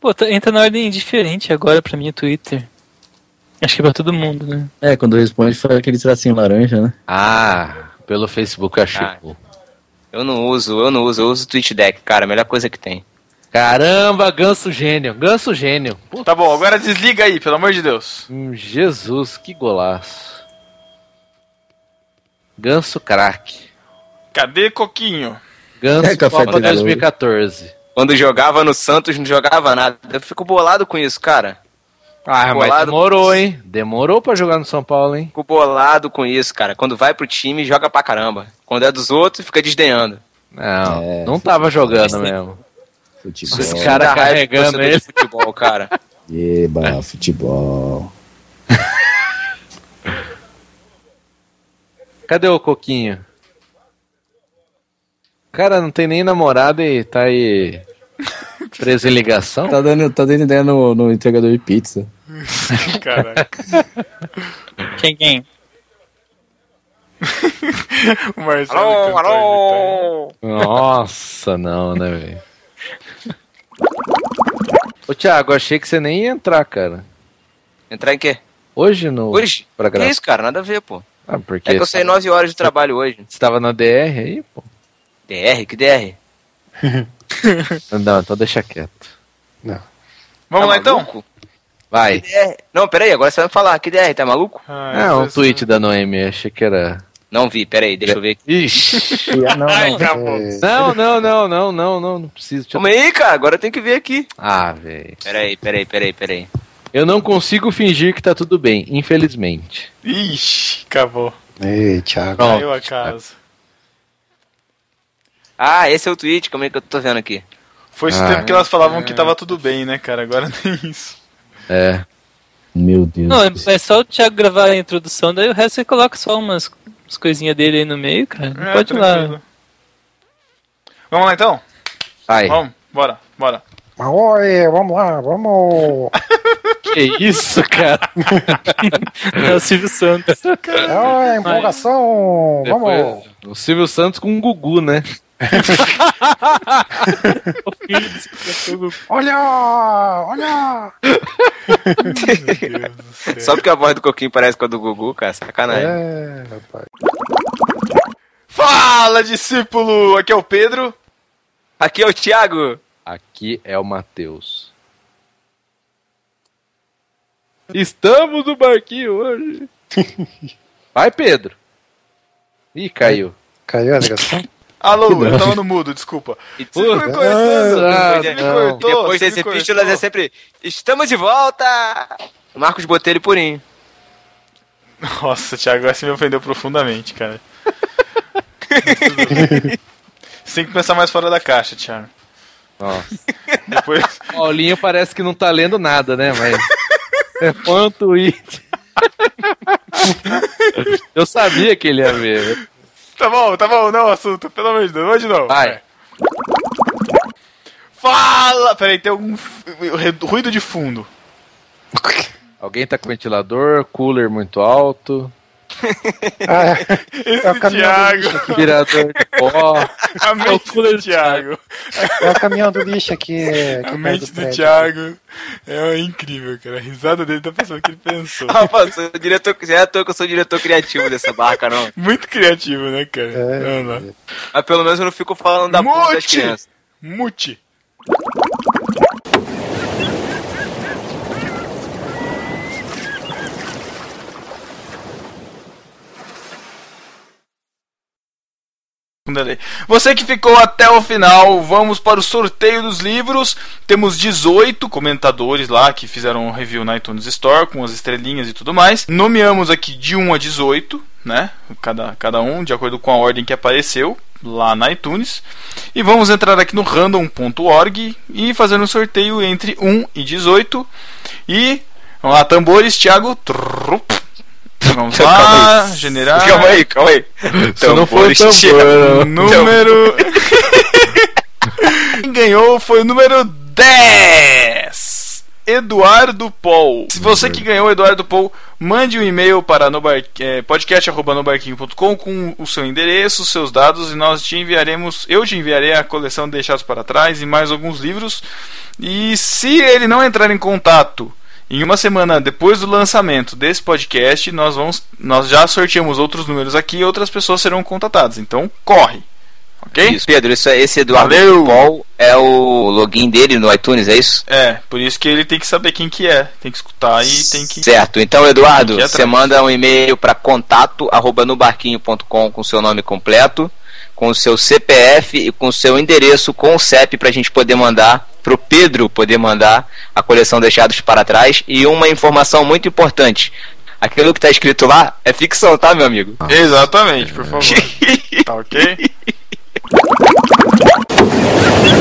Pô, tá- entra na ordem diferente agora pra mim o Twitter. Acho que é pra todo mundo, né? É, quando responde faz aquele tracinho laranja, né? Ah, pelo Facebook eu achei. Ah. Eu não uso, eu não uso, eu uso o TweetDeck, cara, a melhor coisa que tem. Caramba, ganso gênio, ganso gênio. Puta, Tá bom, agora desliga aí, pelo amor de Deus. hum, Jesus, que golaço. Ganso craque. Cadê Coquinho? Ganso É, Copa tricolor. 2014. Quando jogava no Santos, não jogava nada. Eu fico bolado com isso, cara. Ah, mas Bolado. demorou, hein? Demorou pra jogar no São Paulo, hein? Fico bolado com isso, cara. Quando vai pro time, joga pra caramba. Quando é dos outros, fica desdenhando. Não, É. não tava jogando mesmo. Futebol. Esse Isso cara dá raiva de carregando ele. futebol, cara. Eba, futebol. Cadê o Coquinho? Cara, não tem nem namorada e tá aí preso em ligação? Tá dando, tá dando ideia no, no entregador de pizza. Caraca. Quem, quem? o Marcelo. Alô, alô! Nossa, não, né, velho? Ô, Thiago, achei que você nem ia entrar, cara. Entrar em quê? Hoje no. Hoje? Pra Que gravar. isso, cara? Nada a ver, pô. Ah, porque É que eu saí 9 horas de trabalho hoje. você tava na DR aí, pô? DR? Que DR? Não, então deixa quieto. Vamos Tá lá então? maluco? Vai. Que DR? Não, peraí, agora você vai falar. Que DR? Tá maluco? Ah, Ah, um tweet da Noemi, achei que era. Não vi, peraí, deixa eu ver aqui. Ixi. Não, Ai, não. é, Não, não, não, não, não, não, não preciso. Calma aí, cara, agora tem que ver aqui. Ah, velho. Peraí, peraí, peraí, peraí. Eu não consigo fingir que tá tudo bem, infelizmente. Ixi, acabou. Ei, Thiago. Caiu a casa. Ah, esse é o tweet, como é que eu tô vendo aqui? Foi esse Ah. tempo que elas falavam que tava tudo bem, né, cara? Agora nem isso. É. Meu Deus. Não, é é só o Thiago gravar a introdução, daí o resto você coloca só umas as coisinhas dele aí no meio, cara. É, Pode ir lá. Vamos lá então? Vai. Vamos, bora, bora. Oi, vamos lá, vamos. Que isso, cara? É o Silvio Santos. É, empolgação, vamos. Depois, o Silvio Santos com o Gugu, né? Olha, olha. Só porque a voz do Coquinho parece com a do Gugu, cara, sacanagem. É, rapaz. Fala, discípulo! Aqui é o Pedro. Aqui é o Thiago. Aqui é o Matheus. Estamos no barquinho hoje. Vai, Pedro. Ih, caiu. Caiu a ligação? Alô, eu tava no mudo, desculpa. Você me cortando, Ah, me cortou, Depois desse cortou. epístolas é sempre. Estamos de volta! Marcos Botelho Purinho. Nossa, Thiago, você me ofendeu profundamente, cara. você tem que pensar mais fora da caixa, Thiago. Nossa. Depois. Paulinho parece que não tá lendo nada, né? Mas. É um tweet. Eu sabia que ele ia ver. Tá bom, tá bom, não, assunto, pelo amor de Deus, vamos de novo. Vai. Fala! Peraí, tem algum ruído de fundo. Alguém tá com ventilador, cooler muito alto, Ah, Esse É o caminhão do Thiago. lixo aqui. tirador de pó. A mente do Thiago. É o caminhão do lixo aqui. A mente do. Thiago é incrível, cara. A risada dele tá pensando o que ele pensou. Rapaz, sou diretor, já é à toa que eu sou diretor criativo dessa barca, não. Muito criativo, né, cara? É. Vamos lá. Mas pelo menos eu não fico falando da porra das Mute! Você que ficou até o final, vamos para o sorteio dos livros. Temos 18 comentadores lá que fizeram um review na iTunes Store com as estrelinhas e tudo mais. Nomeamos aqui de 1 a 18, né? Cada, cada um, de acordo com a ordem que apareceu lá na iTunes. E vamos entrar aqui no random.org e fazer um sorteio entre 1 e 18. E vamos lá, tambores, Thiago. Trup. Vamos lá, Calma aí. generar. Calma aí, calma aí. Se não for Tambores, tambor, não. Número. Quem ganhou foi o número 10. Eduardo Paul. Se você que ganhou, Eduardo Paul, mande um e-mail para nobar, eh, podcast.nobarquinho.com com o seu endereço, seus dados e nós te enviaremos, eu te enviarei a coleção Deixados para Trás e mais alguns livros. E se ele não entrar em contato em uma semana depois do lançamento desse podcast, nós vamos, nós já sorteamos outros números aqui e outras pessoas serão contatadas. Então, corre. Ok? Isso, Pedro, isso, é- esse Eduardo Valeu. Paul é o login dele no iTunes, é isso? É, por isso que ele tem que saber quem que é, tem que escutar e tem que Certo, então Eduardo, você manda um e-mail para contato arroba nobarquinho.com com seu nome completo, com o seu CPF e com o seu endereço com o CEP para a gente poder mandar pro Pedro poder mandar a coleção Deixados para Trás e uma informação muito importante. Aquilo que está escrito lá é ficção, tá, meu amigo? Exatamente, por favor. tá ok?